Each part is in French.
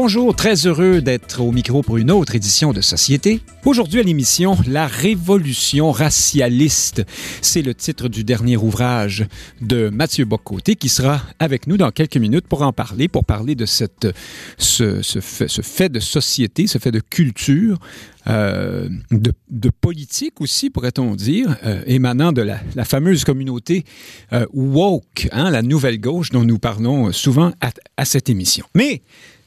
Bonjour, très heureux d'être au micro pour une autre édition de Société. Aujourd'hui à l'émission, La révolution racialiste. C'est le titre du dernier ouvrage de Mathieu Bocoté qui sera avec nous dans quelques minutes pour en parler, pour parler de ce, fait, de société, ce fait de culture, euh, de, politique aussi, pourrait-on dire, euh, émanant de la, la, fameuse communauté euh, woke, hein, la nouvelle gauche dont nous parlons souvent à, à cette émission. Mais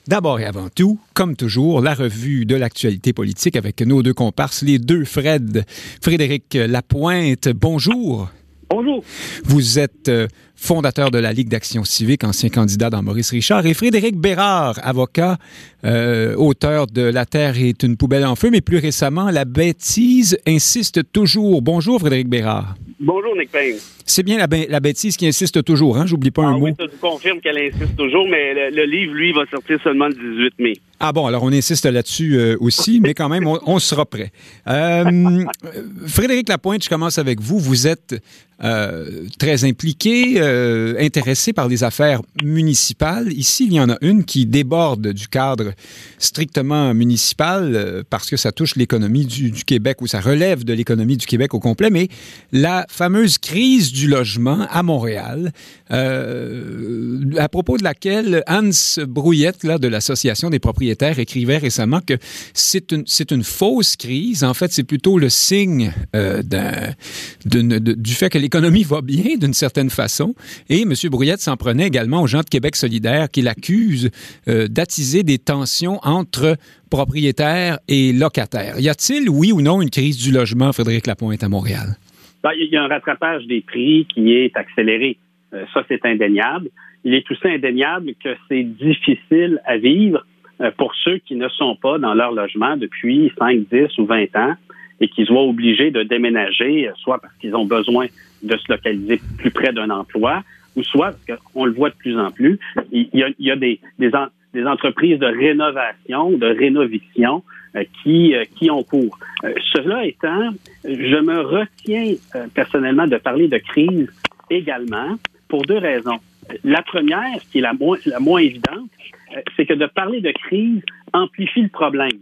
D'abord et avant tout, comme toujours, la revue de l'actualité politique avec nos deux comparses, les deux Fred. Frédéric Lapointe, bonjour. Bonjour. Vous êtes euh, fondateur de la Ligue d'action civique, ancien candidat dans Maurice Richard, et Frédéric Bérard, avocat, euh, auteur de La Terre est une poubelle en feu, mais plus récemment, La bêtise insiste toujours. Bonjour, Frédéric Bérard. Bonjour, Nick Payne. C'est bien la, la, bêtise qui insiste toujours, hein? J'oublie pas ah, un oui, mot. Je confirme qu'elle insiste toujours, mais le, le, livre, lui, va sortir seulement le 18 mai. Ah bon, alors on insiste là-dessus euh, aussi, mais quand même, on, sera prêt. Euh, Frédéric Lapointe, je commence avec vous. Vous êtes euh, très impliqué, intéressé par les affaires municipales. Ici, il y en a une qui déborde du cadre strictement municipal parce que ça touche l'économie du, Québec ou ça relève de l'économie du Québec au complet, mais la fameuse crise du logement à Montréal, à propos de laquelle Hans Brouillette, là, de l'Association des propriétaires, écrivait récemment que c'est une, fausse crise. En fait, c'est plutôt le signe euh, du fait que l'économie va bien d'une certaine façon. Et M. Brouillette s'en prenait également aux gens de Québec solidaire qui l'accusent euh, d'attiser des tensions entre propriétaires et locataires. Y a-t-il, oui ou non, une crise du logement, Frédéric Lapointe, à Montréal? Ben, il y a un rattrapage des prix qui est accéléré. Euh, ça, c'est indéniable. Il est aussi indéniable que c'est difficile à vivre pour ceux qui ne sont pas dans leur logement depuis 5, 10 ou 20 ans et qui se voient obligés de déménager, soit parce qu'ils ont besoin de se localiser plus près d'un emploi, ou soit parce qu'on le voit de plus en plus, il y a, des, des, en, des, entreprises de rénovation, de rénoviction euh, qui, euh, qui ont cours. Euh, cela étant, je me retiens euh, personnellement de parler de crise également pour deux raisons. La première, qui est la moins, la moins évidente, c'est que de parler de crise amplifie le problème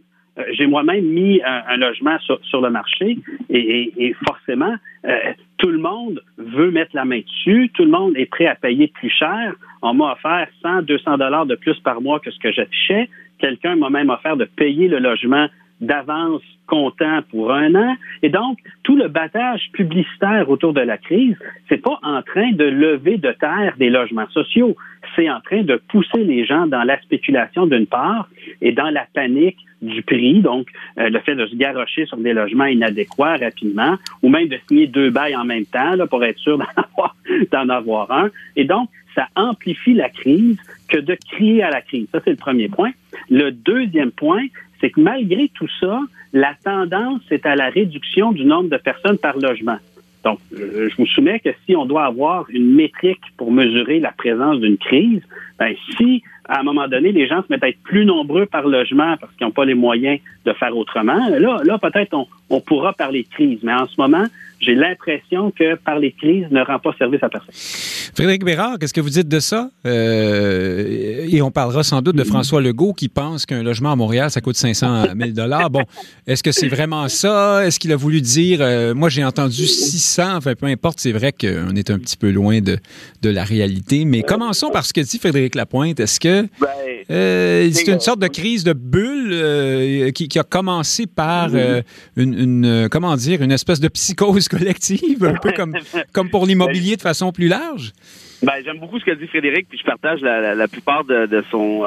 j'ai moi-même mis un, un logement sur, le marché et, forcément, euh, tout le monde veut mettre la main dessus, tout le monde est prêt à payer plus cher. On m'a offert 100, 200 dollars de plus par mois que ce que j'affichais. Quelqu'un m'a même offert de payer le logement d'avance comptant pour un an. Et donc, tout le battage publicitaire autour de la crise, c'est pas en train de lever de terre des logements sociaux. C'est en train de pousser les gens dans la spéculation d'une part et dans la panique du prix, donc euh, le fait de se garrocher sur des logements inadéquats rapidement, ou même de signer deux bails en même temps là, pour être sûr d'en avoir, d'en avoir un. Et donc, ça amplifie la crise que de crier à la crise. Ça, c'est le premier point. Le deuxième point, c'est que malgré tout ça, la tendance est à la réduction du nombre de personnes par logement. Donc, je vous soumets que si on doit avoir une métrique pour mesurer la présence d'une crise, ben, si à un moment donné, les gens se mettent à être plus nombreux par logement parce qu'ils n'ont pas les moyens de faire autrement, là, là peut-être on, on pourra parler de crise. Mais en ce moment, j'ai l'impression que parler de crise ne rend pas service à personne. Frédéric Bérard, qu'est-ce que vous dites de ça? Euh, et on parlera sans doute de François Legault qui pense qu'un logement à Montréal, ça coûte 500 000 Bon, est-ce que c'est vraiment ça? Est-ce qu'il a voulu dire, euh, moi j'ai entendu 600, enfin peu importe, c'est vrai qu'on est un petit peu loin de, de la réalité. Mais commençons par ce que dit Frédéric Lapointe. Est-ce que euh, c'est une sorte de crise de bulle euh, qui, qui, a commencé par euh, une, une, comment dire, une espèce de psychose collective, un peu comme, comme pour l'immobilier de façon plus large? Ben, j'aime beaucoup ce que dit Frédéric, puis je partage la, la, la plupart de, de son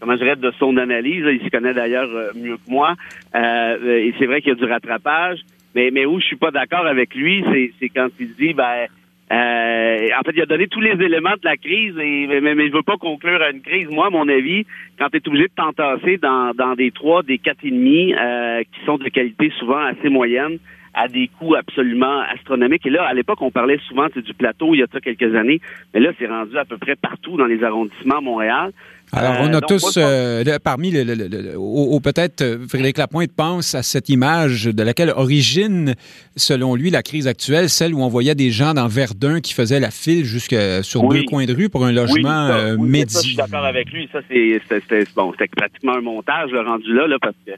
comment je dirais, de son analyse. Il s'y connaît d'ailleurs mieux que moi. Et c'est vrai qu'il y a du rattrapage. Mais, mais où je suis pas d'accord avec lui, c'est quand il dit ben Euh, en fait, il a donné tous les éléments de la crise, et, mais, mais, je veux pas conclure à une crise. Moi, à mon avis, quand tu es obligé de t'entasser dans, dans des trois, des quatre et demi, euh, qui sont de qualité souvent assez moyenne, à des coûts absolument astronomiques. Et là, à l'époque, on parlait souvent du plateau il y a quelques années, mais là, c'est rendu à peu près partout dans les arrondissements à Montréal. Alors, on a euh, tous, euh, parmi, le, ou, peut-être euh, Frédéric Lapointe pense à cette image de laquelle origine, selon lui, la crise actuelle, celle où on voyait des gens dans Verdun qui faiient la file jusque sur deux coins de rue pour un logement oui, je suis d'accord avec lui. Ça, c'est bon, c'était pratiquement un montage le rendu là, là parce que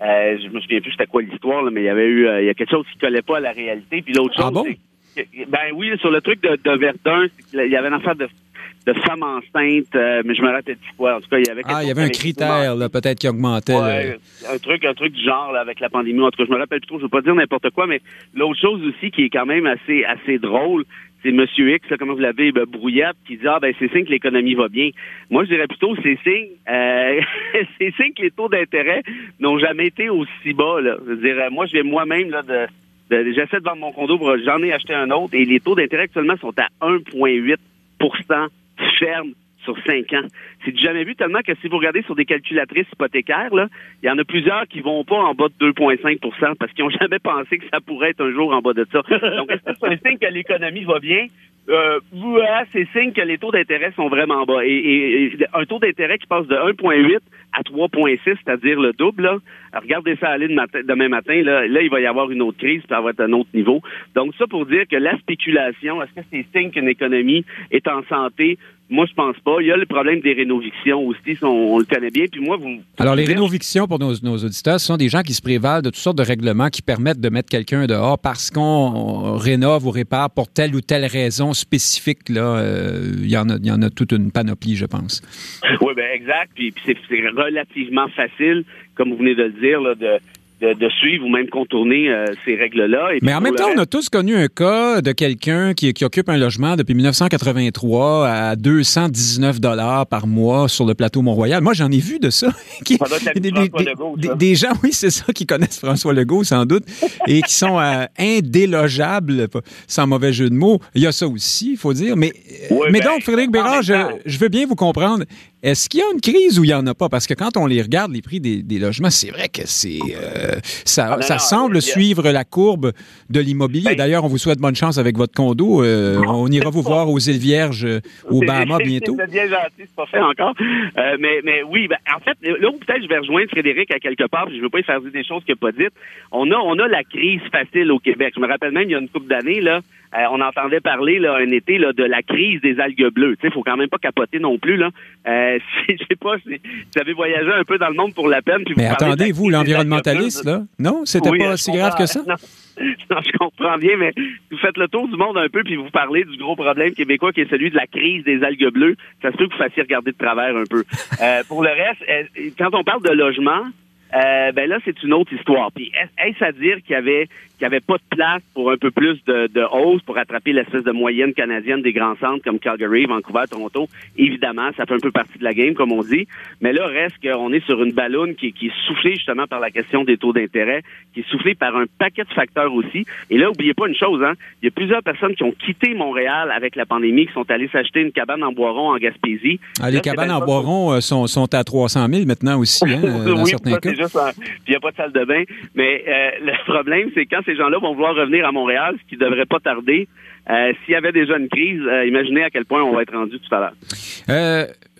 je me souviens plus c'était quoi l'histoire, mais il y avait eu il y a quelque chose qui collait pas à la réalité. Puis l'autre ah chose, ben oui, sur le truc de, de Verdun, il y avait une affaire de de femmes enceintes, euh, mais je me rappelle plus quoi. En tout cas, il y avait Ah, il y avait un critère, là, peut-être qui augmentait. Ouais, un truc, un truc du genre, là, avec la pandémie. En tout cas, je me rappelle plus trop, je veux pas dire n'importe quoi, mais l'autre chose aussi qui est quand même assez, assez drôle, c'est M. X, là, comment vous l'avez, ben, brouillette, qui dit, ah, ben, c'est signe que l'économie va bien. Moi, je dirais plutôt, c'est signe, euh, c'est signe que les taux d'intérêt n'ont jamais été aussi bas, là. Je dire, moi, je vais moi-même, là, de j'essaie de vendre mon condo, j'en ai acheté un autre, et les taux d'intérêt actuellement sont à 1,8% ferme sur cinq ans. C'est jamais vu tellement que si vous regardez sur des calculatrices hypothécaires, il y en a plusieurs qui vont pas en bas de 2,5% parce qu'ils ont jamais pensé que ça pourrait être un jour en bas de ça. Donc, est-ce que c'est un signe que l'économie va bien? Euh, c'est signe que les taux d'intérêt sont vraiment bas. Et, un taux d'intérêt qui passe de 1,8 à 3,6, c'est-à-dire le double, là, regardez ça aller demain matin, là, là, il va y avoir une autre crise, ça va être un autre niveau. Donc, ça pour dire que la spéculation, est-ce que c'est signe qu'une économie est en santé? Moi, je pense pas. Il y a le problème des rénovictions aussi, on, le connaît bien. Puis moi, vous. Alors, les rénovictions, pour nos, auditeurs, ce sont des gens qui se prévalent de toutes sortes de règlements qui permettent de mettre quelqu'un dehors parce qu'on rénove ou répare pour telle ou telle raison spécifique. Là, euh, il, y en a, il y en a toute une panoplie, je pense. Oui, bien, exact. Puis, puis c'est relativement facile, comme vous venez de le dire, là, de de, suivre ou même contourner euh, ces règles-là. Mais en même temps, on a tous connu un cas de quelqu'un qui, qui, occupe un logement depuis 1983 à 219 dollars par mois sur le plateau Mont-Royal. Moi, j'en ai vu de ça. des, gens, oui, c'est ça, qui connaissent François Legault, sans doute, et qui sont euh, indélogeables, sans mauvais jeu de mots. Il y a ça aussi, il faut dire. Mais, mais ben, donc, Frédéric Bérard, je, je veux bien vous comprendre. Est-ce qu'il y a une crise ou il n'y en a pas? Parce que quand on les regarde, les prix des, logements, c'est vrai que c'est euh, ça, ah, semble suivre la courbe de l'immobilier. Ben, D'ailleurs, on vous souhaite bonne chance avec votre condo. Euh, on ira vous voir aux îles Vierges euh, au Bahamas bientôt. C'est bien gentil, c'est pas fait encore. mais, mais oui, ben, en fait, là où peut-être je vais rejoindre Frédéric à quelque part, je ne veux pas y faire dire des choses qu'il n'a pas dites. On a, on a la crise facile au Québec. Je me rappelle même, il y a une couple d'années, là, euh, on entendait parler là, un été là, de la crise des algues bleues. Il faut quand même pas capoter non plus. Là. Euh, je sais pas si vous avez voyagé un peu dans le monde pour la peine. Mais attendez, vous, l'environnementaliste, là? Non? C'était pas si grave que ça? Non. je comprends bien, mais vous faites le tour du monde un peu puis vous parlez du gros problème québécois qui est celui de la crise des algues bleues. Ça se peut que vous fassiez regarder de travers un peu. Euh, pour le reste, quand on parle de logement, euh, ben là, c'est une autre histoire. Puis est-ce à dire qu'il y avait qu'il n'y avait pas de place pour un peu plus de, de hausse pour attraper l'espèce de moyenne canadienne des grands centres comme Calgary, Vancouver, Toronto. Évidemment, ça fait un peu partie de la game, comme on dit. Mais là, reste qu'on est sur une ballonne qui, qui, est soufflée justement par la question des taux d'intérêt, qui est soufflée par un paquet de facteurs aussi. Et là, oubliez pas une chose, hein. Il y a plusieurs personnes qui ont quitté Montréal avec la pandémie, qui sont allées s'acheter une cabane en Boiron en Gaspésie. Ah, les cabanes en Boiron euh, sont, sont, à 300 000 maintenant aussi, hein, dans oui, certains cas. il n'y a pas de salle de bain. Mais euh, le problème, c'est quand ces gens-là vont vouloir revenir à Montréal, ce qui ne devrait pas tarder. Euh, s'il y avait déjà une crise, euh, imaginez à quel point on va être rendu tout à l'heure.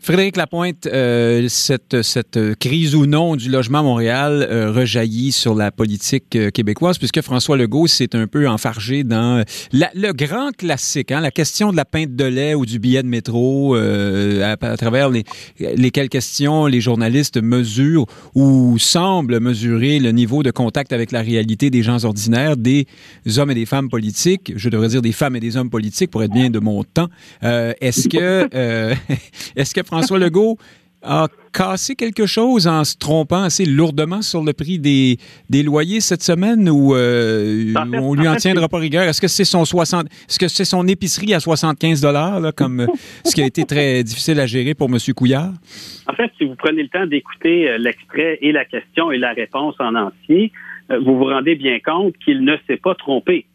Frédéric Lapointe, euh, cette, cette crise ou non du logement à Montréal euh, rejaillit sur la politique euh, québécoise, puisque François Legault s'est un peu enfargé dans le grand classique, hein, la question de la pinte de lait ou du billet de métro, à, travers les, lesquelles questions les journalistes mesurent ou semblent mesurer le niveau de contact avec la réalité des gens ordinaires, des hommes et des femmes politiques, je devrais dire des femmes et des hommes politiques pour être bien de mon temps. est-ce que, est-ce que François Legault a cassé quelque chose en se trompant assez lourdement sur le prix des, des loyers cette semaine ou euh, on lui en tiendra pas rigueur? Est-ce que c'est son 60 est-ce que c'est son épicerie à 75 dollars comme ce qui a été très difficile à gérer pour M. Couillard? En fait, si vous prenez le temps d'écouter euh, l'extrait et la question et la réponse en entier, euh, vous vous rendez bien compte qu'il ne s'est pas trompé.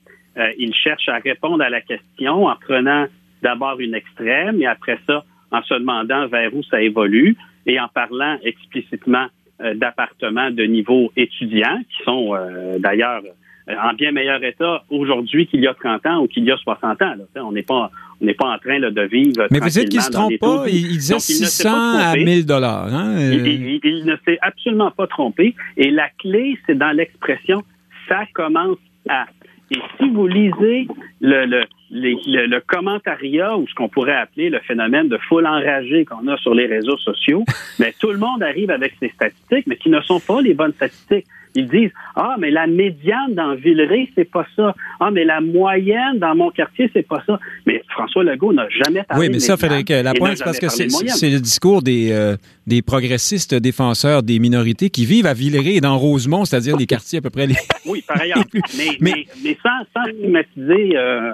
il cherche à répondre à la question en prenant d'abord une extrême et après ça, en se demandant vers où ça évolue et en parlant explicitement d'appartements de niveau étudiant, qui sont d'ailleurs en bien meilleur état aujourd'hui qu'il y a 30 ans ou qu'il y a 60 ans. On n'est pas on n'est pas en train de vivre. Mais vous êtes qu'il ne se trompe pas. Il, disait 600 à 1000 dollars. Hein? Il, ne s'est absolument pas trompé. Et la clé, c'est dans l'expression ça commence à. Et si vous lisez le, le, le, le commentariat ou ce qu'on pourrait appeler le phénomène de foule enragée qu'on a sur les réseaux sociaux, mais tout le monde arrive avec ses statistiques, mais qui ne sont pas les bonnes statistiques. Ils disent Ah, mais la médiane dans Villeray, c'est pas ça. Ah, mais la moyenne dans mon quartier, c'est pas ça. Mais François Legault n'a jamais parlé Oui, mais ça, Frédéric Lapointe, c'est parce que c'est le discours des, euh, des progressistes défenseurs des minorités qui vivent à Villeray et dans Rosemont, c'est-à-dire les quartiers à peu près les. Oui, par ailleurs. mais, mais, mais, sans, sans stigmatiser. Euh,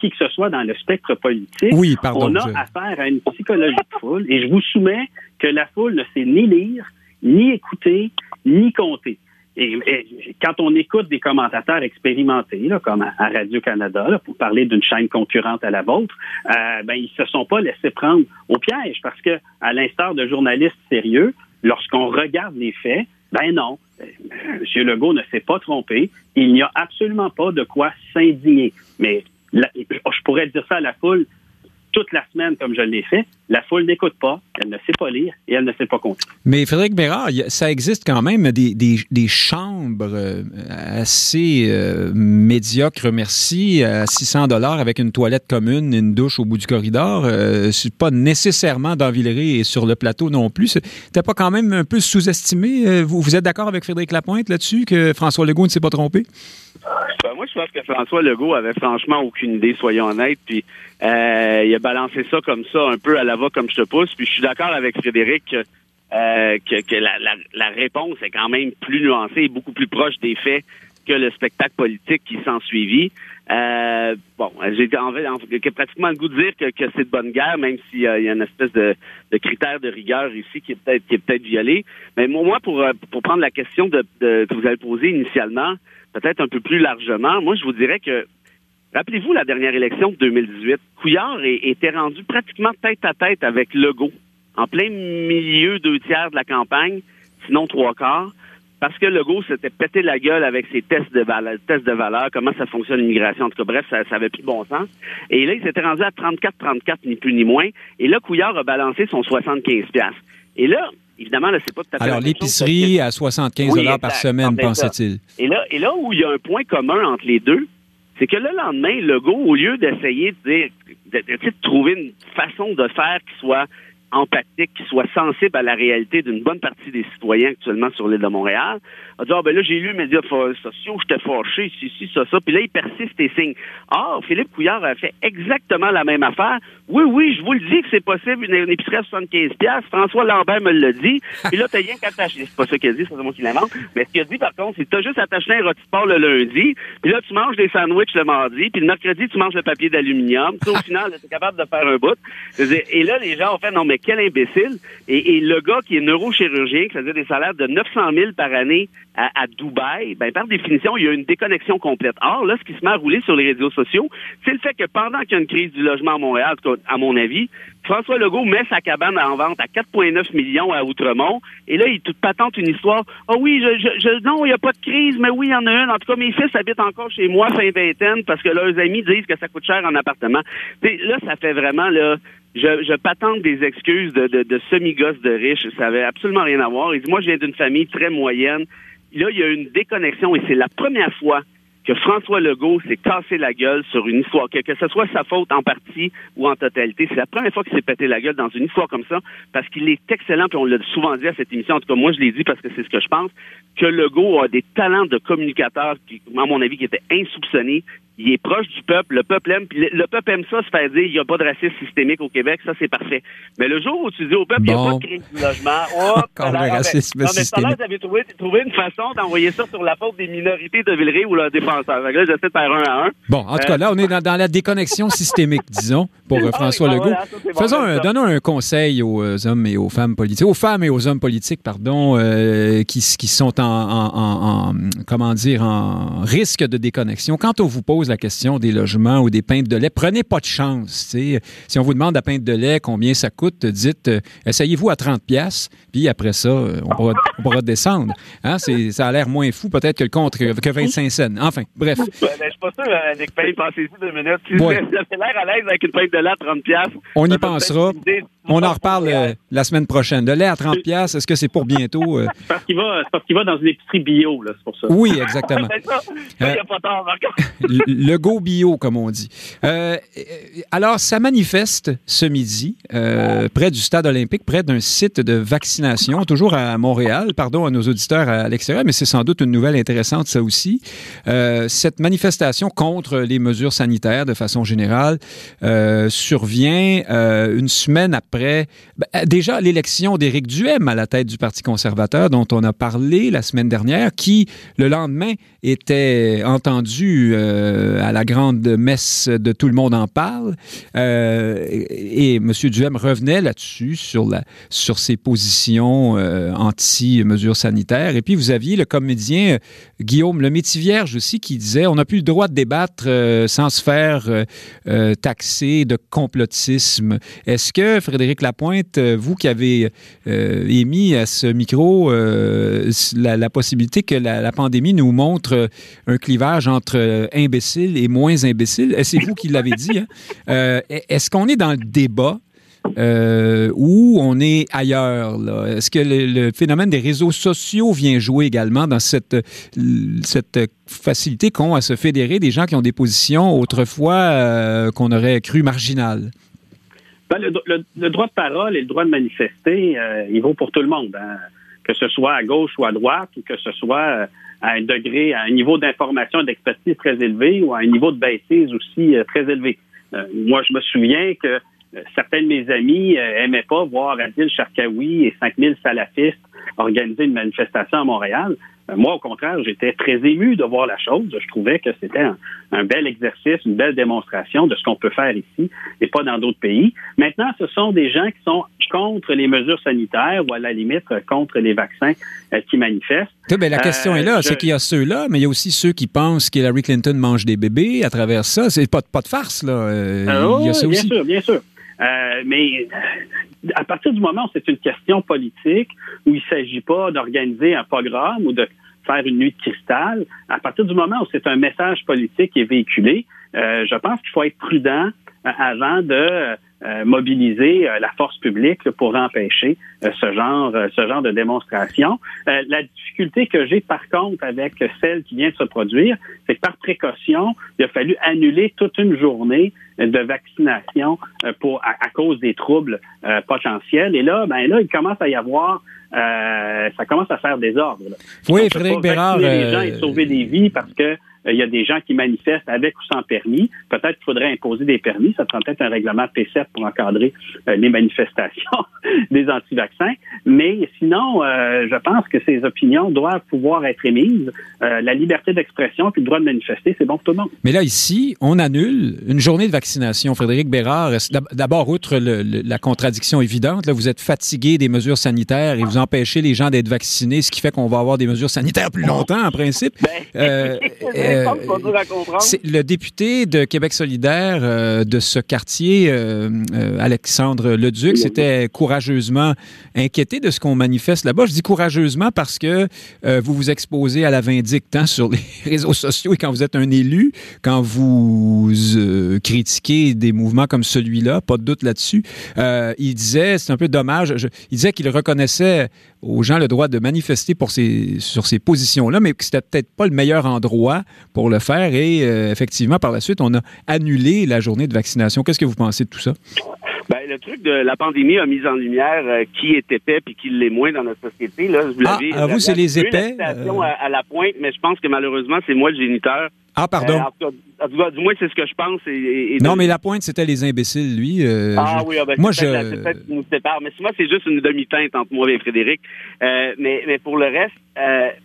qui que ce soit dans le spectre politique, oui, pardon, on a affaire à une psychologie de foule et je vous soumets que la foule ne sait ni lire, ni écouter, ni compter. Et, quand on écoute des commentateurs expérimentés, comme à, Radio-Canada, pour parler d'une chaîne concurrente à la vôtre, euh, ben, ils se sont pas laissés prendre au piège parce que, à l'instar de journalistes sérieux, lorsqu'on regarde les faits, ben non, M. Legault ne s'est pas trompé. Il n'y a absolument pas de quoi s'indigner. Mais je pourrais dire ça à la foule, toute la semaine comme je l'ai fait. La foule n'écoute pas, elle ne sait pas lire et elle ne sait pas compter. Mais Frédéric Bérard, ça existe quand même des, des, chambres euh, assez euh, médiocres, merci, à 600 dollars avec une toilette commune, une douche au bout du corridor. Euh, c'est pas nécessairement dans sur le plateau non plus. C'était pas quand même un peu sous-estimé? Vous, vous êtes d'accord avec Frédéric Lapointe là-dessus que François Legault ne s'est pas trompé? Ben, moi, je pense que François Legault avait franchement aucune idée, soyons honnêtes. Puis euh, il a balancé ça comme ça, un peu à la va comme je te pousse. Puis je suis d'accord avec Frédéric euh, que, la, réponse est quand même plus nuancée et beaucoup plus proche des faits que le spectacle politique qui s'en suivit. Euh, bon, j'ai pratiquement le goût de dire que, c'est de bonne guerre, même s'il y, a une espèce de, critère de rigueur ici qui est peut-être peut-être violé. Mais moi, pour pour prendre la question de, que vous avez posée initialement, peut-être un peu plus largement, moi je vous dirais que Rappelez-vous la dernière élection de 2018. Couillard était rendu pratiquement tête à tête avec Legault, en plein milieu deux tiers de la campagne, sinon trois quarts, parce que Legault s'était pété la gueule avec ses tests de valeur, tests de valeur, comment ça fonctionne l'immigration. En tout cas, bref, ça, ça avait plus de bon sens. Et là, il s'était rendu à 34-34, ni plus ni moins. Et là, Couillard a balancé son 75 Et là, évidemment, là, c'est pas tout à fait Alors, l'épicerie à 75 dollars par semaine, pensait-il. Et là, et là où il y a un point commun entre les deux, c'est que le lendemain, Legault, au lieu d'essayer de, de, de, trouver une façon de faire qui soit empathique, qui soit sensible à la réalité d'une bonne partie des citoyens actuellement sur l'île de Montréal, a dit, ah ben là, j'ai lu les médias sociaux, j'étais fâché, si, si, ça, ça, puis là, il persiste et signe. Ah, Philippe Couillard a fait exactement la même affaire. Oui, oui, je vous le dis que c'est possible, une, épicerie à 75 François Lambert me l'a dit, puis là, t'as rien qu'à t'acheter. C'est pas ça qu'il dit, c'est moi qui l'invente. Mais ce qu'il a dit, par contre, c'est t'as juste à t'acheter un rôti le lundi, puis là, tu manges des sandwichs le mardi, puis le mercredi, tu manges le papier d'aluminium. au final, t'es capable de faire un bout. Et là, les gens ont fait, non, mais quel imbécile. Et, le gars qui est neurochirurgien, qui faisait des salaires de 900 000 par année à, Dubaï, ben, par définition, il y a une déconnexion complète. Or, là, ce qui se met à rouler sur les réseaux sociaux, c'est le fait que pendant qu'il y a une crise du logement à Montréal, à mon avis, François Legault met sa cabane en vente à 4,9 millions à Outremont, et là, il tout patente une histoire. Ah oui, je, je, non, il n'y a pas de crise, mais oui, il y en a une. En tout cas, mes fils habitent encore chez moi fin vingtaine parce que leurs amis disent que ça coûte cher en appartement. là, ça fait vraiment là je, je patente des excuses de, de, de semi-gosses de riches. Ça avait absolument rien à voir. Il dit, moi, je viens d'une famille très moyenne. Là, il y a une déconnexion et c'est la première fois que François Legault s'est cassé la gueule sur une histoire, que, que ce soit sa faute en partie ou en totalité. C'est la première fois qu'il s'est pété la gueule dans une histoire comme ça, parce qu'il est excellent, puis on l'a souvent dit à cette émission, en tout cas moi je l'ai dit parce que c'est ce que je pense, que Legault a des talents de communicateur qui, à mon avis, qui étaient insoupçonnés il est proche du peuple, le peuple aime, puis le, peuple aime ça, se faire dire il n'y a pas de racisme systémique au Québec, ça c'est parfait. Mais le jour où tu dis au peuple qu'il n'y a pas de crise du logement, oh, le racisme non, mais systémique. vous avez trouvé, trouvé, une façon d'envoyer ça sur la faute des minorités de Villeray ou leurs défenseurs. là, j'essaie de faire un à un. Bon, en tout cas, là, on est dans, la déconnexion systémique, disons, pour euh, ah François ben Legault. Faisons un, donnons un conseil aux euh, hommes et aux femmes politiques, aux femmes et aux hommes politiques, pardon, euh, qui, qui sont en, en, en, comment dire, en risque de déconnexion. Quand on vous pose la question des logements ou des pintes de lait. Prenez pas de chance. Si on vous demande la pinte de lait, combien ça coûte, dites, euh, essayez-vous à 30 pièces, puis après ça, on pourra, on pourra descendre. Hein? Ça a l'air moins fou peut-être que le contre, que 25 cents. Enfin, bref. Ouais, ben, je suis pas sûr, Nick Payne, pensez-y deux minutes. Si vous avez l'air à l'aise avec une pinte de lait à 30 pièces, on y pensera. On en reparle euh, la semaine prochaine. De lait à 30 pièces, est-ce que c'est pour bientôt? Euh? parce qu'il va, qu'il va dans une épicerie bio, là, c'est pour ça. Oui, exactement. Il n'y a pas tard, le go bio, comme on dit. Euh, alors, ça manifeste ce midi, près du stade olympique, près d'un site de vaccination, toujours à Montréal. Pardon à nos auditeurs à l'extérieur, mais c'est sans doute une nouvelle intéressante, ça aussi. cette manifestation contre les mesures sanitaires, de façon générale, survient une semaine après après, ben, euh, déjà l'élection d'Éric Duhem à la tête du Parti conservateur, dont on a parlé la semaine dernière, qui, le lendemain, était entendu euh, à la grande messe de Tout le monde en parle. Euh, et M. Duhem revenait là-dessus, sur, sur ses positions anti-mesures sanitaires. Et puis, vous aviez le comédien Guillaume Le Métivierge aussi qui disait on n'a plus le droit de débattre sans se faire taxer de complotisme. Est-ce que, Frédéric Lapointe, euh, vous qui avez euh, émis à ce micro euh, la, possibilité que la, pandémie nous montre un clivage entre imbéciles et moins imbéciles, c'est vous qui l'avez dit. Hein? Est-ce qu'on est dans le débat? ou on est ailleurs? Est-ce que le, phénomène des réseaux sociaux vient jouer également dans cette, cette facilité qu'ont à se fédérer des gens qui ont des positions autrefois qu'on aurait cru marginales? Ben, le, droit de parole et le droit de manifester, euh, il vaut pour tout le monde, hein. que ce soit à gauche ou à droite, ou que ce soit euh, à un degré, à un niveau d'information et d'expertise très élevé, ou à un niveau de bêtise aussi euh, très élevé. moi, je me souviens que certains de mes amis aimaient pas voir Adil Sharkawi et 5000 salafistes organiser une manifestation à Montréal. Euh, moi, au contraire, j'étais très ému de voir la chose. Je trouvais que c'était un, bel exercice, une belle démonstration de ce qu'on peut faire ici et pas dans d'autres pays. Maintenant, ce sont des gens qui sont contre les mesures sanitaires ou à la limite contre les vaccins euh, qui manifestent. Ben, la question est là, euh, c'est qu'il y a ceux-là, mais il y a aussi ceux qui pensent qu'Hillary Clinton mange des bébés à travers ça. C'est pas, pas de farce, là. il y a ça bien sûr, bien sûr. mais à partir du moment où c'est une question politique, où il ne s'agit pas d'organiser un programme ou de faire une nuit de cristal, à partir du moment où c'est un message politique qui est véhiculé, euh, je pense qu'il faut être prudent euh, avant de euh, mobiliser la force publique pour empêcher ce genre ce genre de démonstration. la difficulté que j'ai par contre avec celle qui vient de se produire, c'est que par précaution, il a fallu annuler toute une journée de vaccination pour à, cause des troubles potentiels. Et là, ben là, il commence à y avoir ça commence à faire des ordres. Oui, Frédéric Bérard. Les gens et sauver des vies parce que il y a des gens qui manifestent avec ou sans permis. Peut-être qu'il faudrait imposer des permis. Ça prend peut-être un règlement P7 pour encadrer euh, les manifestations des anti-vaccins. Mais sinon, euh, je pense que ces opinions doivent pouvoir être émises. Euh, la liberté d'expression puis le droit de manifester, c'est bon pour tout le monde. Mais là, ici, on annule une journée de vaccination. Frédéric Bérard, d'abord, outre la contradiction évidente, là, vous êtes fatigué des mesures sanitaires et vous empêchez les gens d'être vaccinés, ce qui fait qu'on va avoir des mesures sanitaires plus longtemps, en principe. Ben, Euh, c'est le député de Québec solidaire euh, de ce quartier, euh, Alexandre Leduc, s'était courageusement inquiété de ce qu'on manifeste là-bas. Je dis courageusement parce que vous vous exposez à la vindicte hein, sur les réseaux sociaux. Et quand vous êtes un élu, quand vous critiquez des mouvements comme celui-là, pas de doute là-dessus, il disait, c'est un peu dommage, il disait qu'il reconnaissait aux gens le droit de manifester sur ces positions-là, mais que c'était peut-être pas le meilleur endroit pour le faire. Et euh, effectivement, par la suite, on a annulé la journée de vaccination. Qu'est-ce que vous pensez de tout ça? Ben, le truc de la pandémie a mis en lumière euh, qui est épais et qui l'est moins dans notre société. Là, vous ah, à vous, c'est les épais? Euh. À, la pointe, mais je pense que malheureusement, c'est moi le géniteur. Ah, pardon. du moins, c'est ce que je pense. non, mais la pointe, c'était les imbéciles, lui. ah oui, ah, ben, moi, je. peut-être nous sépare. Mais moi, c'est juste une demi-teinte entre moi et Frédéric. mais, mais pour le reste,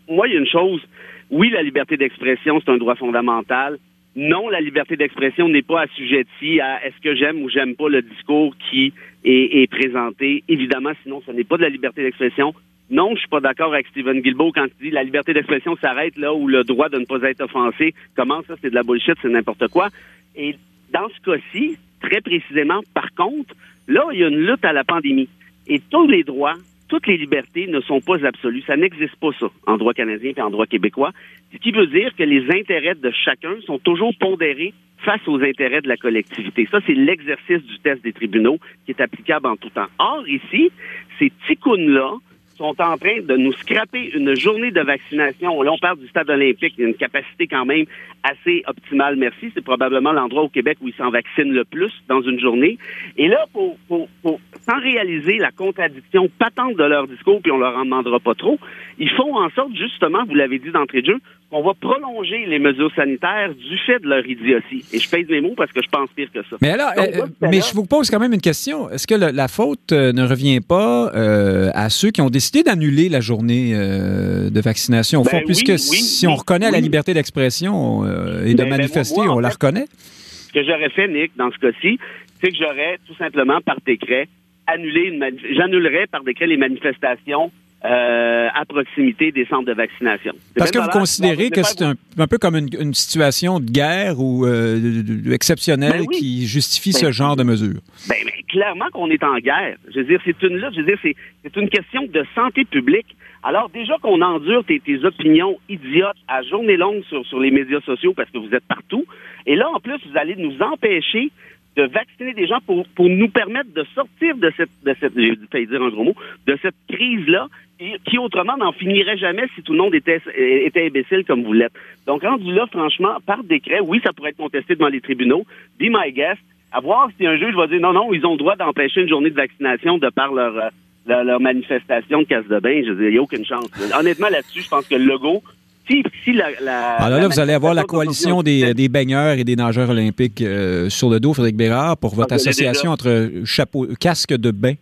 moi, il y a une chose oui, la liberté d'expression, c'est un droit fondamental, non, la liberté d'expression n'est pas assujettie à est-ce que j'aime ou j'aime pas le discours qui est, présenté. Évidemment, sinon, ce n'est pas de la liberté d'expression. Non, je suis pas d'accord avec Stephen Guilbeault quand il dit la liberté d'expression s'arrête là où le droit de ne pas être offensé. Comment ça, c'est de la bullshit, c'est n'importe quoi. Et dans ce cas-ci, très précisément, par contre, là, il y a une lutte à la pandémie. Et tous les droits, toutes les libertés ne sont pas absolues. Ça n'existe pas, ça, en droit canadien et en droit québécois. Ce qui veut dire que les intérêts de chacun sont toujours pondérés face aux intérêts de la collectivité. Ça, c'est l'exercice du test des tribunaux qui est applicable en tout temps. Or, ici, ces ticounes-là sont en train de nous scraper une journée de vaccination. Là, on parle du stade olympique. Il y une capacité quand même assez optimale, merci. C'est probablement l'endroit au Québec où ils s'en vaccinent le plus dans une journée. Et là, pour, pour, pour, sans réaliser la contradiction patente de leur discours, puis on leur en demandera pas trop, ils font en sorte, justement, vous l'avez dit d'entrée de jeu, qu'on va prolonger les mesures sanitaires du fait de leur idiotie. Et je pèse mes mots parce que je pense pire que ça. Mais alors, euh, mais je vous pose quand même une question. Est-ce que le, la faute euh, ne revient pas euh, à ceux qui ont décidé d'annuler la journée euh, de vaccination, au Ben fond, oui, puisque oui, si oui, on reconnaît la liberté d'expression et de Ben, ben, manifester, moi, moi, en on la fait, reconnaît? Ce que j'aurais fait, Nick, dans ce cas-ci, c'est que j'aurais tout simplement, par décret, annulé une j'annulerais par décret les manifestations euh, à proximité des centres de vaccination. Parce que vous considérez que c'est un, un peu comme une, une situation de guerre ou euh, exceptionnelle Ben oui. qui justifie Ben ce genre de mesures. Ben, ben, clairement qu'on est en guerre. Je veux dire, c'est une. Je veux dire, c'est une question de santé publique. Alors déjà qu'on endure tes, tes opinions idiotes à journée longue sur, sur les médias sociaux parce que vous êtes partout, et là en plus vous allez nous empêcher de vacciner des gens pour, pour nous permettre de sortir de cette, de cette, dire gros mot, de cette crise-là, qui, qui autrement n'en finirait jamais si tout le monde était, était imbécile comme vous l'êtes. Donc, rendu là, franchement, par décret, oui, ça pourrait être contesté devant les tribunaux. Be my guest. À voir si un juge va dire non, non, ils ont le droit d'empêcher une journée de vaccination de par leur, euh, leur, leur manifestation de casse de bain. Je veux dire, il n'y a aucune chance. Honnêtement, là-dessus, je pense que le logo, si, si la, la, Alors la là, vous allez avoir la coalition des, des baigneurs et des nageurs olympiques euh, sur le dos, Frédéric Bérard, pour votre Ah, l'ai association entre chapeau, casque de bain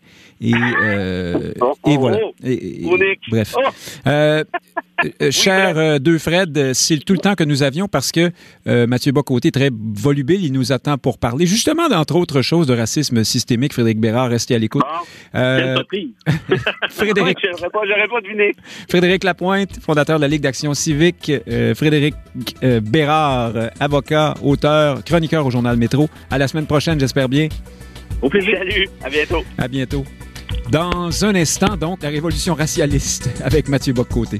et, euh, Oh, et voilà. oh. Et- et- Oh, bref. Euh, euh, cher euh, deux Fred, c'est tout le temps que nous avions parce que euh, Mathieu Bocoté est très volubile. Il nous attend pour parler justement, d'entre autres choses, de racisme systémique. Frédéric Bérard, restez à l'écoute. Frédéric, pas, j'aurais pas deviné. Frédéric Lapointe, fondateur de la Ligue d'action civique. Frédéric Bérard, avocat, auteur, chroniqueur au journal Métro. À la semaine prochaine, j'espère bien. Au plaisir. Salut. À bientôt. À bientôt. Dans un instant, donc, la révolution racialiste avec Mathieu Boccoté.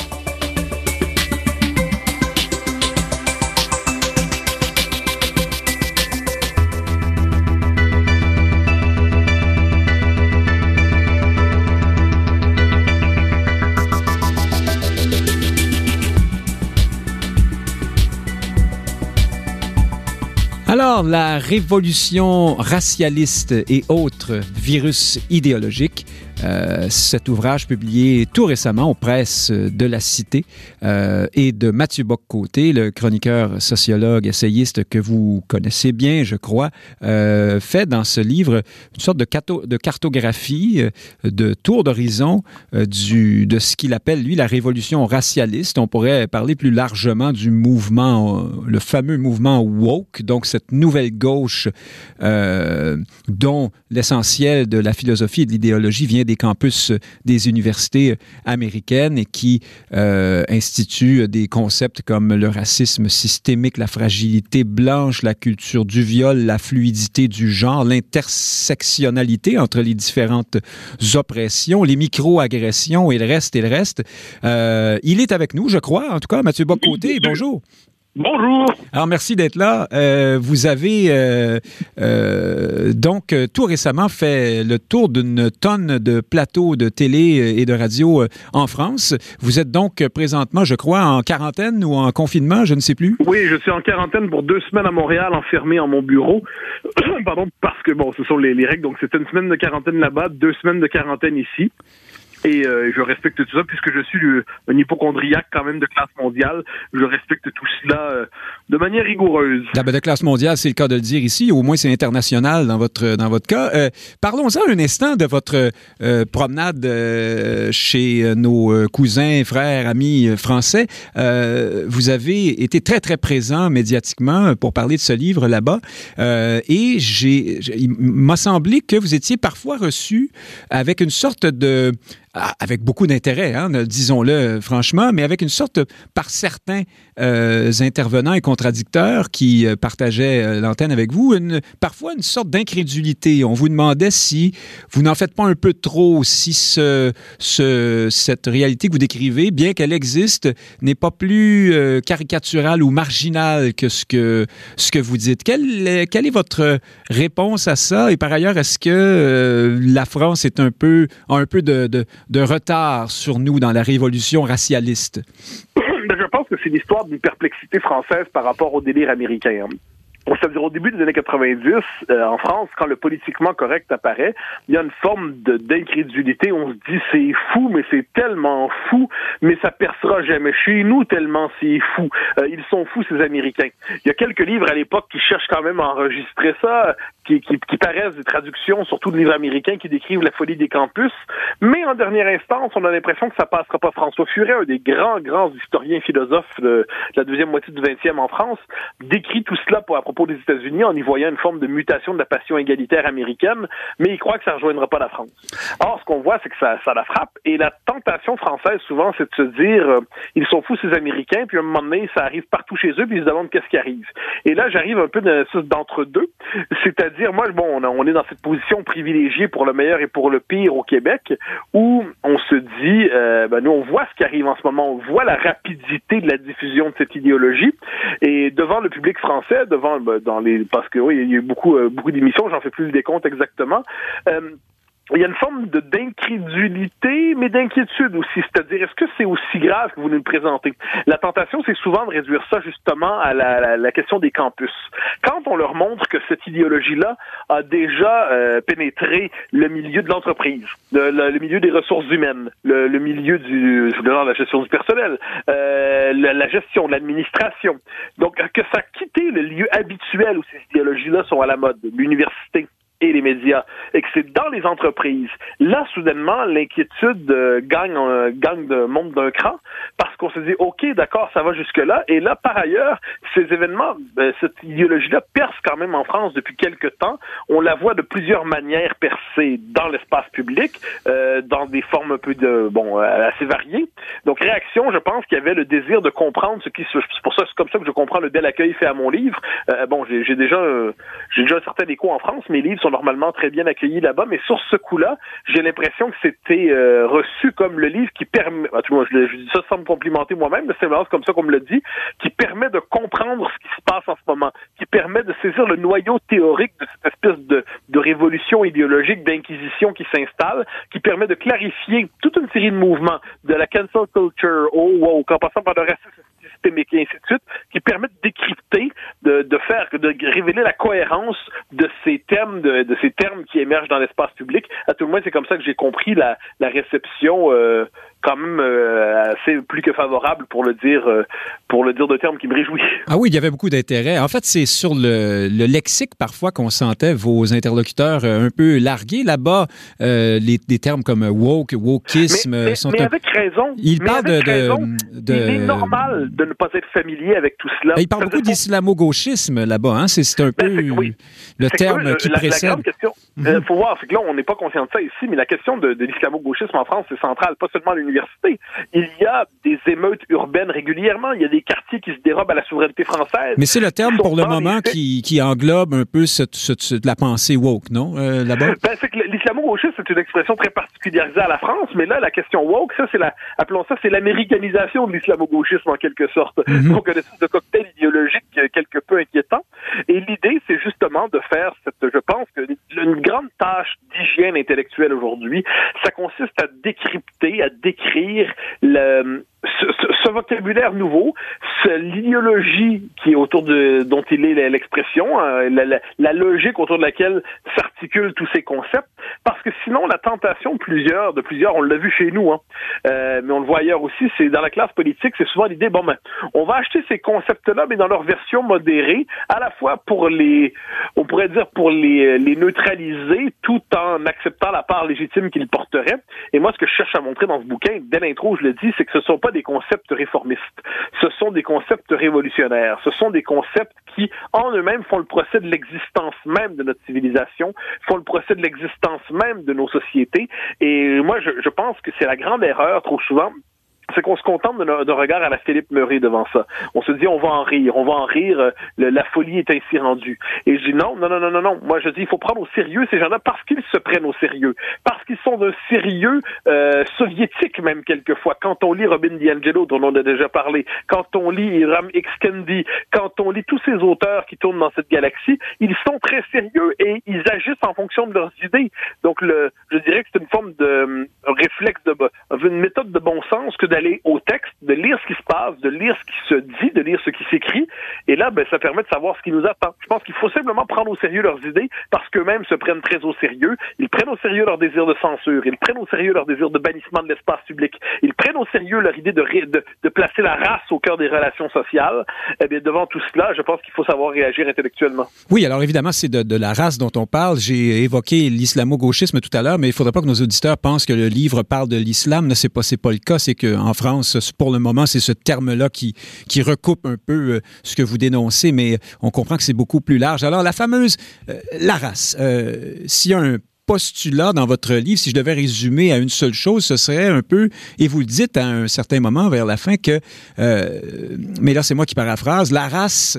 La révolution racialiste et autres virus idéologiques, euh, cet ouvrage publié tout récemment aux presses de la Cité euh, et de Mathieu Bock-Côté, le chroniqueur, sociologue, essayiste que vous connaissez bien, je crois, euh, fait dans ce livre une sorte de, cartographie, de tour d'horizon du de ce qu'il appelle, lui, la révolution racialiste. On pourrait parler plus largement du mouvement, le fameux mouvement woke, donc cette nouvelle gauche dont l'essentiel de la philosophie et de l'idéologie vient des campus des universités américaines et qui euh, institue des concepts comme le racisme systémique, la fragilité blanche, la culture du viol, la fluidité du genre, l'intersectionnalité entre les différentes oppressions, les micro-agressions et le reste et le reste. Euh, il est avec nous, je crois, en tout cas, Mathieu Bocoté, bonjour. Bonjour. Alors, merci d'être là. Euh, vous avez euh, euh, donc tout récemment fait le tour d'une tonne de plateaux de télé et de radio en France. Vous êtes donc présentement, je crois, en quarantaine ou en confinement, je ne sais plus. Oui, je suis en quarantaine pour deux semaines à Montréal, enfermé en mon bureau. Pardon, parce que, bon, ce sont les, les règles. Donc, c'était une semaine de quarantaine là-bas, deux semaines de quarantaine ici. Et euh, je respecte tout ça puisque je suis un hypochondriaque quand même de classe mondiale. Je respecte tout cela euh, de manière rigoureuse. La de classe mondiale, c'est le cas de le dire ici. Au moins, c'est international dans votre dans votre cas. Euh, Parlons-en un instant de votre euh, promenade chez nos cousins, frères, amis français. vous avez été très très présent médiatiquement pour parler de ce livre là-bas. et j'ai, il m'a semblé que vous étiez parfois reçu avec une sorte de ah, avec beaucoup d'intérêt, hein, disons-le franchement, mais avec une sorte, par certains euh, intervenants et contradicteurs qui euh, partageaient euh, l'antenne avec vous, parfois une sorte d'incrédulité. On vous demandait si vous n'en faites pas un peu trop, si ce, ce, cette réalité que vous décrivez, bien qu'elle existe, n'est pas plus caricaturale ou marginale que ce que, ce que vous dites. Quelle est, votre réponse à ça? Et par ailleurs, est-ce que la France est un peu, a un peu de de retard sur nous dans la révolution racialiste? Ben, je pense que c'est l'histoire d'une perplexité française par rapport au délire américain. C'est-à-dire au début des années 90, euh, en France, quand le politiquement correct apparaît, il y a une forme d'incrédulité. On se dit c'est fou, mais c'est tellement fou, mais ça percera jamais chez nous tellement c'est fou. Euh, ils sont fous ces Américains. Il y a quelques livres à l'époque qui cherchent quand même à enregistrer ça, qui, qui, qui, paraissent des traductions, surtout de livres américains qui décrivent la folie des campus. Mais en dernière instance, on a l'impression que ça passera pas. François Furet, un des grands, grands historiens philosophes de, la deuxième moitié du 20e en France, décrit tout cela pour, à propos des États-Unis en y voyant une forme de mutation de la passion égalitaire américaine, mais il croit que ça ne rejoindra pas la France. Or, ce qu'on voit, c'est que ça, ça, la frappe, et la tentation française, souvent, c'est de se dire, euh, ils sont fous, ces Américains, puis à un moment donné, ça arrive partout chez eux, puis ils se demandent qu'est-ce qui arrive. Et là, j'arrive un peu d'entre-deux, c'est-à-dire, moi, bon, on, est dans cette position privilégiée pour le meilleur et pour le pire au Québec, où on se dit, euh, ben, nous, on voit ce qui arrive en ce moment, on voit la rapidité de la diffusion de cette idéologie, et devant le public français, devant dans les parce que oui, il y a eu beaucoup euh, beaucoup d'émissions, j'en fais plus le décompte exactement. Il y a une forme de d'incrédulité, mais d'inquiétude aussi. C'est-à-dire, est-ce que c'est aussi grave que vous nous le présentez? La tentation, c'est souvent de réduire ça justement à la, la, question des campus. Quand on leur montre que cette idéologie-là a déjà euh, pénétré le milieu de l'entreprise, le, milieu des ressources humaines, le, milieu du, je la gestion du personnel, euh, la, la, gestion de l'administration, donc que ça a quitté le lieu habituel où ces idéologies-là sont à la mode, l'université, et les médias, et que c'est dans les entreprises. Là, soudainement, l'inquiétude euh, gagne, euh, gagne de monte d'un cran parce qu'on se dit, OK, d'accord, ça va jusque-là. Et là, par ailleurs, ces événements, ben, cette idéologie-là perce quand même en France depuis quelque temps. On la voit de plusieurs manières percer dans l'espace public, euh, dans des formes un peu de, bon, assez variées. Donc, réaction, je pense qu'il y avait le désir de comprendre ce qui se, c'est pour ça, c'est comme ça que je comprends le bel accueil fait à mon livre. bon, j'ai, j'ai déjà, j'ai déjà un certain écho en France. Mes livres sont normalement très bien accueillis là-bas, mais sur ce coup-là, j'ai l'impression que c'était euh, reçu comme le livre qui permet, en tout cas, je, dis ça sans me complimenter moi-même, mais c'est comme ça qu'on me le dit, qui permet de comprendre ce qui se passe en ce moment, qui permet de saisir le noyau théorique de cette espèce de, de révolution idéologique, d'inquisition qui s'installe, qui permet de clarifier toute une série de mouvements, de la cancel culture au woke, en passant par le racisme et ainsi de suite, qui permettent décrypter, de, de faire, de révéler la cohérence de ces termes, de, de ces termes qui émergent dans l'espace public. À tout le moins, c'est comme ça que j'ai compris la, la réception euh, quand même euh, assez plus que favorable pour le dire euh, pour le dire de termes qui me réjouit. Ah oui, il y avait beaucoup d'intérêt. En fait, c'est sur le, le, lexique parfois qu'on sentait vos interlocuteurs euh, un peu largués là-bas. Euh, les, des termes comme woke, wokisme mais, mais, sont. Mais avec raison. Il parle de, raison, de, Il est normal de ne pas être familier avec tout cela. il parle beaucoup d'islamo-gauchisme là-bas. Hein? C'est un ben, peu oui. le terme quoi, qui la, précède. La grande question, il mm -hmm. faut voir, c'est que là, on n'est pas conscient de ça ici, mais la question de, de l'islamo-gauchisme en France, c'est central. Pas seulement à universités. Il y a des émeutes urbaines régulièrement. Il y a des quartiers qui se dérobent à la souveraineté française. Mais c'est le terme pour le moment qui, qui, englobe un peu cette, cette, la pensée woke, non, euh, là-bas? Ben, c'est que l'islamo-gauchisme, c'est une expression très particulière à la France, mais là, la question woke, ça, c'est la, appelons ça, c'est l'américanisation de l'islamo-gauchisme en quelque sorte. Mm-hmm. Donc, une espèce de cocktail idéologique quelque peu inquiétant. Et l'idée, c'est justement de faire cette, je pense que une grande tâche d'hygiène intellectuelle aujourd'hui, ça consiste à décrypter, à décrire le, ce, vocabulaire nouveau, l'idéologie qui est autour de dont il est l'expression, hein, la, logique autour de laquelle s'articulent tous ces concepts, parce que sinon la tentation de plusieurs, de plusieurs, on l'a vu chez nous, hein, euh, mais on le voit ailleurs aussi, c'est dans la classe politique, c'est souvent l'idée, bon ben, on va acheter ces concepts-là, mais dans leur version modérée, à la fois pour les, on pourrait dire pour les, les neutraliser, tout en acceptant la part légitime qu'ils porteraient. Et moi, ce que je cherche à montrer dans ce bouquin, dès l'intro, je le dis, c'est que ce sont pas des concepts réformistes. Ce sont des concepts révolutionnaires. Ce sont des concepts qui, en eux-mêmes, font le procès de l'existence même de notre civilisation, font le procès de l'existence même de nos sociétés. Et moi, je, je pense que c'est la grande erreur, trop souvent, c'est qu'on se contente d'un regard à la Philippe Murray devant ça. On se dit, on va en rire, on va en rire, euh, la folie est ainsi rendue. Et je dis non, non, non, non, non, non. Moi, je dis, il faut prendre au sérieux ces gens-là parce qu'ils se prennent au sérieux, parce qu'ils sont d'un sérieux euh, soviétique même quelquefois. Quand on lit Robin DiAngelo, dont on a déjà parlé, quand on lit Iram X. Kendi, quand on lit tous ces auteurs qui tournent dans cette galaxie, ils sont très sérieux et ils agissent en fonction de leurs idées. Donc, le, je dirais que c'est une forme de euh, réflexe, de, une méthode de bon sens que d'aller aller au texte, de lire ce qui se passe, de lire ce qui se dit, de lire ce qui s'écrit. Et là, ben, ça permet de savoir ce qui nous attend. Je pense qu'il faut simplement prendre au sérieux leurs idées parce qu'eux-mêmes se prennent très au sérieux. Ils prennent au sérieux leur désir de censure. Ils prennent au sérieux leur désir de bannissement de l'espace public. Ils prennent au sérieux leur idée de, de, placer la race au cœur des relations sociales. Eh bien, devant tout cela, je pense qu'il faut savoir réagir intellectuellement. Oui, alors évidemment, c'est de, la race dont on parle. J'ai évoqué l'islamo-gauchisme tout à l'heure, mais il faudrait pas que nos auditeurs pensent que le livre parle de l'islam. Ce n'est pas, pas le cas. C'est que en France, pour le moment, c'est ce terme-là qui, qui recoupe un peu euh, ce que vous dénoncez, mais on comprend que c'est beaucoup plus large. Alors, la fameuse, euh, la race, euh, s'il y a un postulat dans votre livre, si je devais résumer à une seule chose, ce serait un peu, et vous le dites à un certain moment vers la fin, que, mais là c'est moi qui paraphrase, la race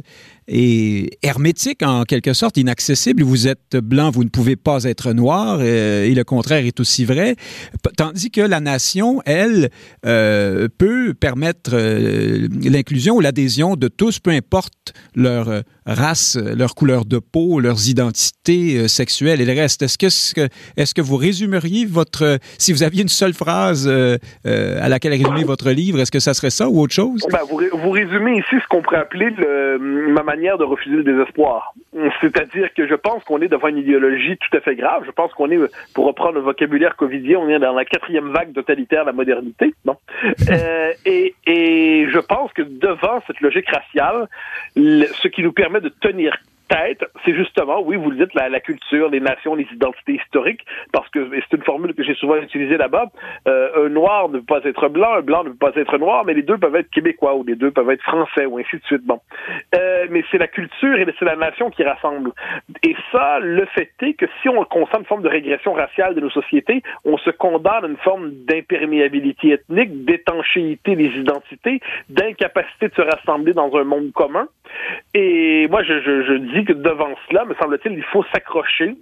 est hermétique en quelque sorte, inaccessible. Vous êtes blanc, vous ne pouvez pas être noir, euh, et le contraire est aussi vrai. Tandis que la nation, elle, euh, peut permettre euh, l'inclusion ou l'adhésion de tous, peu importe leur race, leur couleur de peau, leurs identités sexuelles et le reste. Est-ce que, est-ce que vous résumeriez votre, si vous aviez une seule phrase à laquelle résumer votre livre, est-ce que ça serait ça ou autre chose? Ben, vous, vous, résumez ici ce qu'on pourrait appeler le, ma manière de refuser le désespoir. C'est-à-dire que je pense qu'on est devant une idéologie tout à fait grave. Je pense qu'on est, pour reprendre le vocabulaire covidien, on est dans la quatrième vague totalitaire de la modernité. Bon. Euh, et, et je pense que devant cette logique raciale, ce qui nous permet de tenir c'est justement, oui, vous le dites, la, culture, les nations, les identités historiques, parce que c'est une formule que j'ai souvent utilisée là-bas. Euh, un noir ne peut pas être blanc, un blanc ne peut pas être noir, mais les deux peuvent être québécois ou les deux peuvent être français ou ainsi de suite. Bon, euh, mais c'est la culture et c'est la nation qui rassemble. Et ça, le fait est que si on constate une forme de régression raciale de nos sociétés, on se condamne à une forme d'imperméabilité ethnique, d'étanchéité des identités, d'incapacité de se rassembler dans un monde commun. Et moi, je, dis que devant cela, me semble-t-il, il faut s'accrocher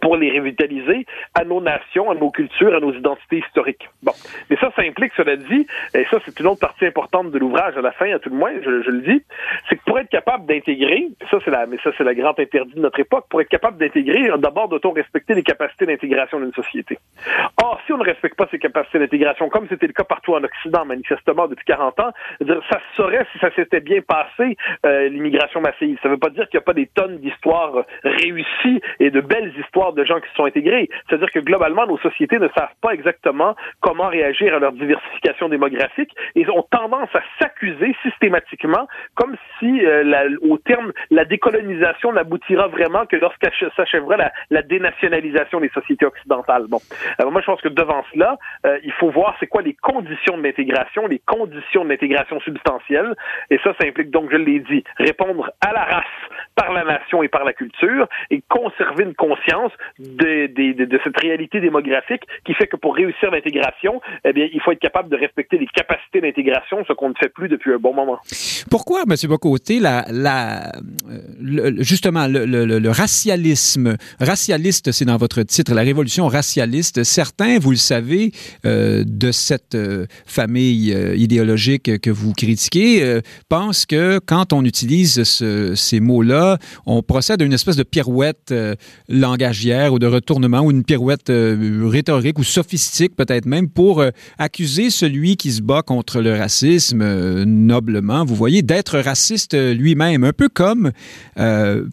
pour les revitaliser à nos nations, à nos cultures, à nos identités historiques. Bon, mais ça, ça implique, cela dit, et ça, c'est une autre partie importante de l'ouvrage à la fin, à tout le moins, je, le dis, c'est que pour être capable d'intégrer, ça c'est la, mais ça c'est la grande interdit de notre époque, pour être capable d'intégrer, d'abord doit-on respecter les capacités d'intégration d'une société. Or, si on ne respecte pas ces capacités d'intégration, comme c'était le cas partout en Occident, manifestement depuis 40 ans, ça saurait si ça s'était bien passé euh, l'immigration massive. Ça ne veut pas dire qu'il n'y a pas des tonnes d'histoires réussies et de belles histoires de gens qui sont intégrés. C'est-à-dire que globalement, nos sociétés ne savent pas exactement comment réagir à leur diversification démographique et ont tendance à s'accuser systématiquement comme si, euh, au terme, la décolonisation n'aboutira vraiment que lorsqu'elle s'achèvera la, la, dénationalisation des sociétés occidentales. Bon, alors moi je pense que devant cela, euh, il faut voir c'est quoi les conditions de l'intégration, les conditions de l'intégration substantielle, et ça, ça implique donc, je l'ai dit, répondre à la race par la nation et par la culture et conserver une conscience de, cette réalité démographique qui fait que pour réussir l'intégration, eh bien, il faut être capable de respecter les capacités d'intégration, ce qu'on ne fait plus depuis un bon moment. Pourquoi, M. Bocoté, justement, le, racialisme, racialiste, c'est dans votre titre, la révolution racialiste, certains, vous le savez, euh, de cette euh, famille euh, idéologique que vous critiquez, pensent que quand on utilise ces mots-là, on procède à une espèce de pirouette langagière ou de retournement ou une pirouette rhétorique ou sophistique peut-être même pour accuser celui qui se bat contre le racisme noblement, vous voyez, d'être raciste lui-même, un peu comme,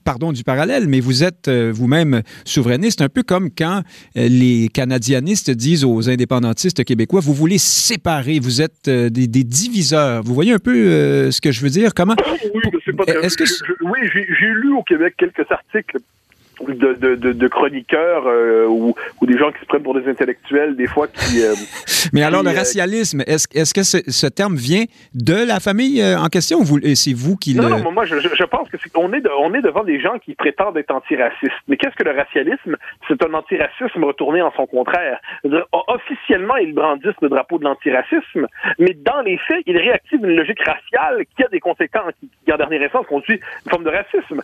pardon du parallèle, mais vous êtes vous-même souverainiste, un peu comme quand les canadianistes disent aux indépendantistes québécois, vous voulez séparer, vous êtes des, des, diviseurs. Vous voyez un peu ce que je veux dire? Comment? Oui, pas que... oui j'ai lu au Québec quelques articles de, de, de, chroniqueurs euh, ou, ou, des gens qui se prennent pour des intellectuels, des fois qui. Euh, Mais alors, le euh, racialisme, est-ce est que ce, ce, terme vient de la famille en question ou c'est vous qui non, le. Non, moi, je, je pense que est, on, est on est devant des gens qui prétendent être antiracistes. Mais qu'est-ce que le racialisme? C'est un antiracisme retourné en son contraire. Officiellement, ils brandissent le drapeau de l'antiracisme, mais dans les faits, ils réactivent une logique raciale qui a des conséquences, qui, en dernière instance, conduit une forme de racisme.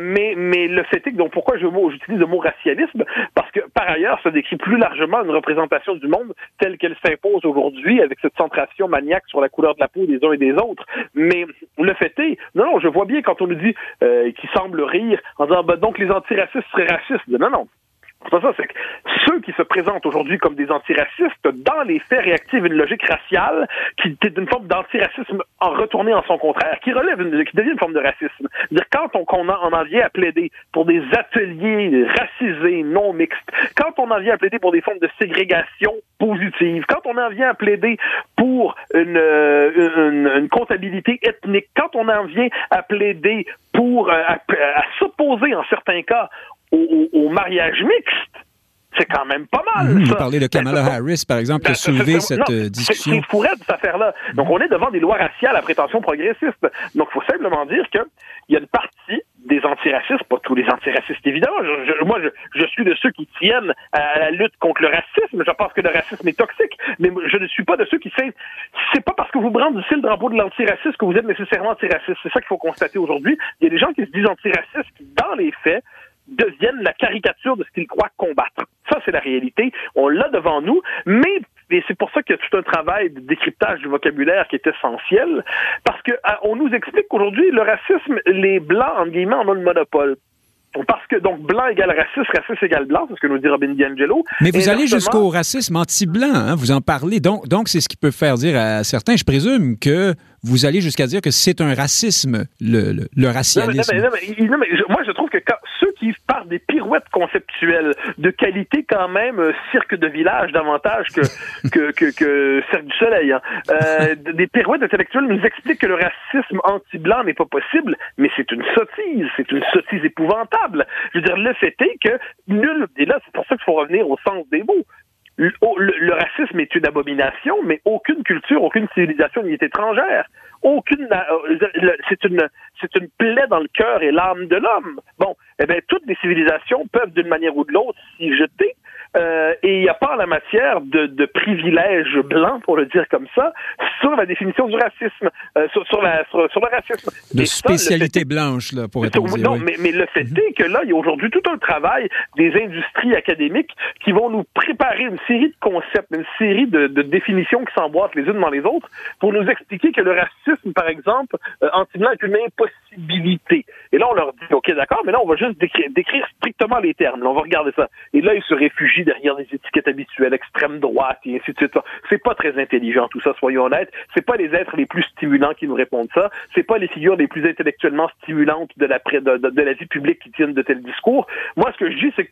mais, mais le fait est que, donc, pourquoi j'utilise le mot racialisme parce que, par ailleurs, ça décrit plus largement une représentation du monde telle qu'elle s'impose aujourd'hui avec cette centration maniaque sur la couleur de la peau des uns et des autres. Mais le fait est, non, non, je vois bien quand on nous dit euh, qui semble rire en disant, ben, donc les antiracistes seraient racistes. Non, non. C'est pas ça, c'est que ceux qui se présentent aujourd'hui comme des antiracistes, dans les faits, réactivent une logique raciale qui est une forme d'antiracisme en retourné en son contraire, qui relève, une, qui devient une forme de racisme. dire quand on, en, vient à plaider pour des ateliers racisés, non mixtes, quand on en vient à plaider pour des formes de ségrégation positive, quand on en vient à plaider pour une, une, une comptabilité ethnique, quand on en vient à plaider pour euh, à s'opposer en certains cas au, mariage mixte, c'est quand même pas mal. Mmh, vous parlez de Kamala Harris, par exemple, qui a ben, soulevé cette euh, discussion. C'est fourré cette affaire-là. Donc, on est devant des lois raciales à prétention progressiste. Donc, il faut simplement dire qu'il y a une partie des antiracistes, pas tous les antiracistes évidemment. moi, je, suis de ceux qui tiennent à la lutte contre le racisme. Je pense que le racisme est toxique, mais je ne suis pas de ceux qui savent. C'est pas parce que vous brandissez le drapeau de l'antiracisme que vous êtes nécessairement antiraciste. C'est ça qu'il faut constater aujourd'hui. Il y a des gens qui se disent antiracistes qui, dans les faits, deviennent la caricature de ce qu'ils croient combattre. Ça, c'est la réalité. On l'a devant nous, mais et c'est pour ça qu'il y a tout un travail de décryptage du vocabulaire qui est essentiel, parce que ah, on nous explique qu'aujourd'hui, le racisme, les blancs, en guillemets, en ont le monopole. Parce que donc blanc égale raciste, raciste égale blanc, c'est ce que nous dit Robin DiAngelo. Mais vous allez jusqu'au racisme anti-blanc, hein, vous en parlez. Donc, donc c'est ce qui peut faire dire à certains, je présume, que vous allez jusqu'à dire que c'est un racisme, le, le, racialisme. Non, mais, non, mais, moi, je trouve que ceux qui parlent des pirouettes conceptuelles de qualité quand même euh, cirque de village davantage que que, que, que cercle du soleil, hein. euh, des pirouettes intellectuelles nous expliquent que le racisme anti-blanc n'est pas possible, mais c'est une sottise, c'est une sottise épouvantable. Je veux dire, le fait est que nul, et là, c'est pour ça qu'il faut revenir au sens des mots le, racisme est une abomination, mais aucune culture, aucune civilisation n'y est étrangère. Aucune, euh, c'est une, c'est une plaie dans le cœur et l'âme de l'homme. Bon, eh bien, toutes les civilisations peuvent d'une manière ou de l'autre s'y jeter euh, et il n'y a pas en la matière de, de privilèges blancs, pour le dire comme ça, sur la définition du racisme, euh, sur, sur, la, sur, le racisme. De spécialité blanche, là, pour être dire. Non, mais, mais, le fait mhm. est que là, il y a aujourd'hui tout un travail des industries académiques qui vont nous préparer une série de concepts, une série de, de définitions qui s'emboîtent les unes dans les autres pour nous expliquer que le racisme, par exemple, euh, anti-blanc est une impossibilité. Et là, on leur dit, OK, d'accord, mais là, on va juste décrire, décrire strictement les termes. Là, on va regarder ça. Et là, ils se réfugient derrière les étiquettes habituelles, extrême droite et ainsi de suite. C'est pas très intelligent tout ça, soyons honnêtes. C'est pas les êtres les plus stimulants qui nous répondent ça. C'est pas les figures les plus intellectuellement stimulantes de la, de, de, la vie publique qui tiennent de tels discours. Moi, ce que je dis, c'est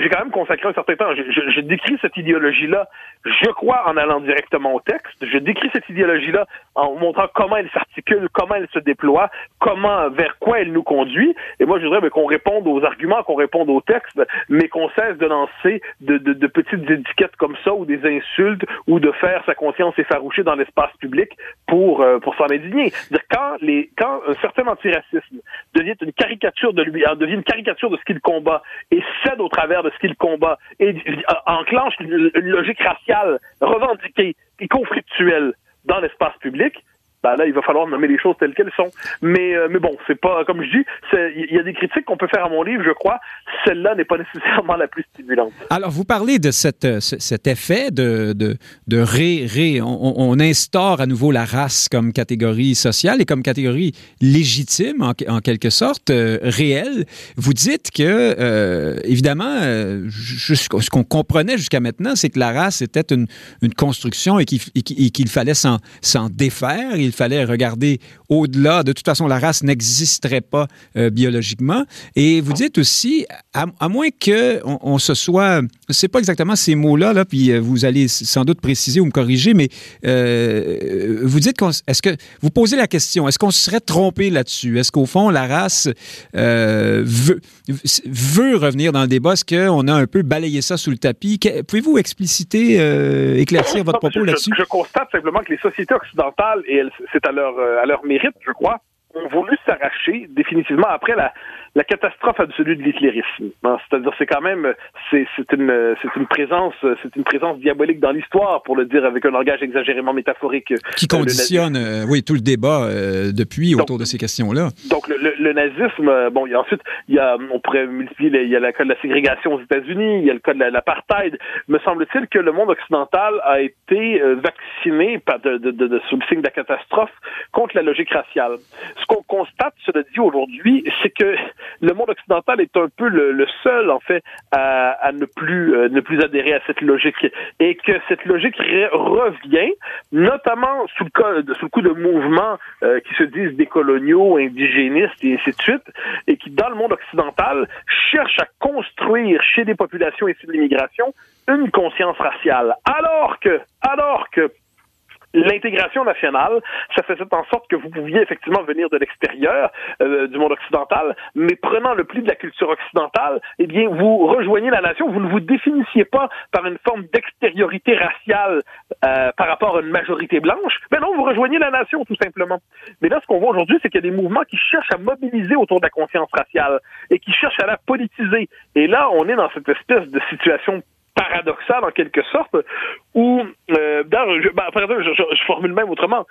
j'ai quand même consacré un certain temps. Je, je, décris cette idéologie-là, je crois, en allant directement au texte. Je décris cette idéologie-là en montrant comment elle s'articule, comment elle se déploie, comment, vers quoi elle nous conduit. Et moi, je voudrais qu'on réponde aux arguments, qu'on réponde aux textes, mais qu'on cesse de lancer de, de, de, petites étiquettes comme ça ou des insultes ou de faire sa conscience effarouchée dans l'espace public pour, euh, pour s'en indigner. quand, les, quand un certain antiracisme devient une caricature de lui, devient une caricature de ce qu'il combat et cède au travers de ce qu'il combat et euh, enclenche une, logique raciale revendiquée et conflictuelle dans l'espace public, ben là, il va falloir nommer les choses telles qu'elles sont. Mais, euh, mais bon, c'est pas, comme je dis, il y a des critiques qu'on peut faire à mon livre, je crois. Celle-là n'est pas nécessairement la plus stimulante. Alors, vous parlez de cette, euh, cet effet de, de, de ré, ré. On, instaure à nouveau la race comme catégorie sociale et comme catégorie légitime, en, quelque sorte, euh, réelle. Vous dites que, évidemment, ce qu'on comprenait jusqu'à maintenant, c'est que la race était une, une construction et qu'il fallait s'en défaire. Il fallait regarder au-delà. De toute façon, la race n'existerait pas euh, biologiquement. Et vous dites aussi, à, moins que on, se soit, c'est pas exactement ces mots-là, là, puis euh, vous allez sans doute préciser ou me corriger, mais euh, vous dites, est-ce que vous posez la question, est-ce qu'on se serait trompé là-dessus? Est-ce qu'au fond la race veut, veut revenir dans le débat? Est-ce qu'on a un peu balayé ça sous le tapis? Pouvez-vous expliciter, éclaircir votre propos là-dessus? je, constate simplement que les sociétés occidentales et elles c'est à leur, euh, à leur mérite, je crois, ont voulu s'arracher définitivement après la, la catastrophe absolue de l'hitlérisme. C'est-à-dire, c'est quand même, c'est une, c'est une présence, c'est une présence diabolique dans l'histoire, pour le dire avec un langage exagérément métaphorique. Qui conditionne, euh, oui, tout le débat euh, depuis autour de ces questions-là. Donc, le, le, nazisme, euh, bon, il y a ensuite, il y a, on pourrait multiplier, il y a le cas de la ségrégation aux États-Unis, il y a le cas de l'apartheid. Me semble-t-il que le monde occidental a été vacciné par de, de, de, sous le signe de la catastrophe contre la logique raciale. Ce qu'on constate, cela dit aujourd'hui, c'est que le monde occidental est un peu le, seul, en fait, à, ne plus euh, ne plus adhérer à cette logique et que cette logique revient, notamment sous le, sous le coup de mouvements euh, qui se disent décoloniaux, indigénistes et ainsi de suite, et qui, dans le monde occidental, cherchent à construire chez des populations issues de l'immigration une conscience raciale. Alors que, alors que l'intégration nationale, ça faisait en sorte que vous pouviez effectivement venir de l'extérieur euh, du monde occidental, mais prenant le pli de la culture occidentale, eh bien, vous rejoignez la nation, vous ne vous définissiez pas par une forme d'extériorité raciale euh, par rapport à une majorité blanche, mais non, vous rejoignez la nation tout simplement. Mais là, ce qu'on voit aujourd'hui, c'est qu'il y a des mouvements qui cherchent à mobiliser autour de la conscience raciale et qui cherchent à la politiser. Et là, on est dans cette espèce de situation paradoxal en quelque sorte, où, euh, je, ben, par exemple, je, je, formule même autrement,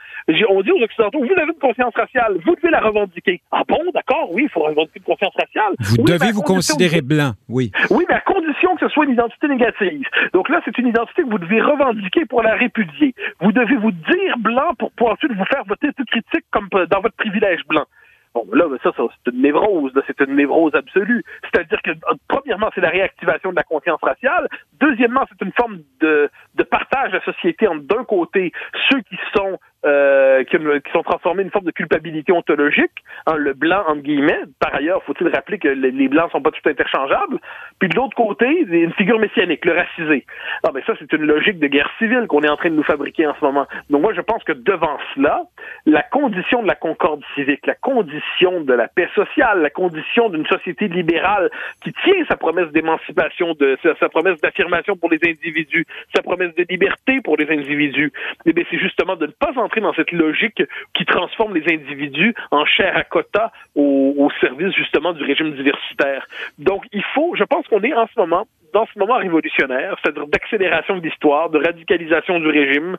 on dit aux Occidentaux, vous avez une conscience raciale, vous devez la revendiquer. Ah bon, d'accord, oui, il faut revendiquer une conscience raciale. Vous devez vous considérer blanc, oui. Oui, mais à condition que ce soit une identité négative. Donc là, c'est une identité que vous devez revendiquer pour la répudier. Vous devez vous dire blanc pour pouvoir ensuite vous faire voter toute critique comme dans votre privilège blanc. Bon, là, ça, ça c'est une névrose, c'est une névrose absolue. C'est-à-dire que, premièrement, c'est la réactivation de la conscience raciale. Deuxièmement, c'est une forme de, de partage de la société entre, d'un côté, ceux qui sont euh, qui, sont transformés une forme de culpabilité ontologique, hein, le blanc entre guillemets. Par ailleurs, faut-il rappeler que les, blancs sont pas tout interchangeables. Puis de l'autre côté, une figure messianique, le racisé. Ah ben ça, c'est une logique de guerre civile qu'on est en train de nous fabriquer en ce moment. Donc moi, je pense que devant cela, la condition de la concorde civique, la condition de la paix sociale, la condition d'une société libérale qui tient sa promesse d'émancipation, de sa, sa promesse d'affirmation pour les individus, sa promesse de liberté pour les individus, eh bien, c'est justement de ne pas dans cette logique qui transforme les individus en chair à quota au, service justement du régime diversitaire. Donc, il faut, je pense qu'on est en ce moment dans ce moment révolutionnaire, c'est-à-dire d'accélération de l'histoire, de radicalisation du régime,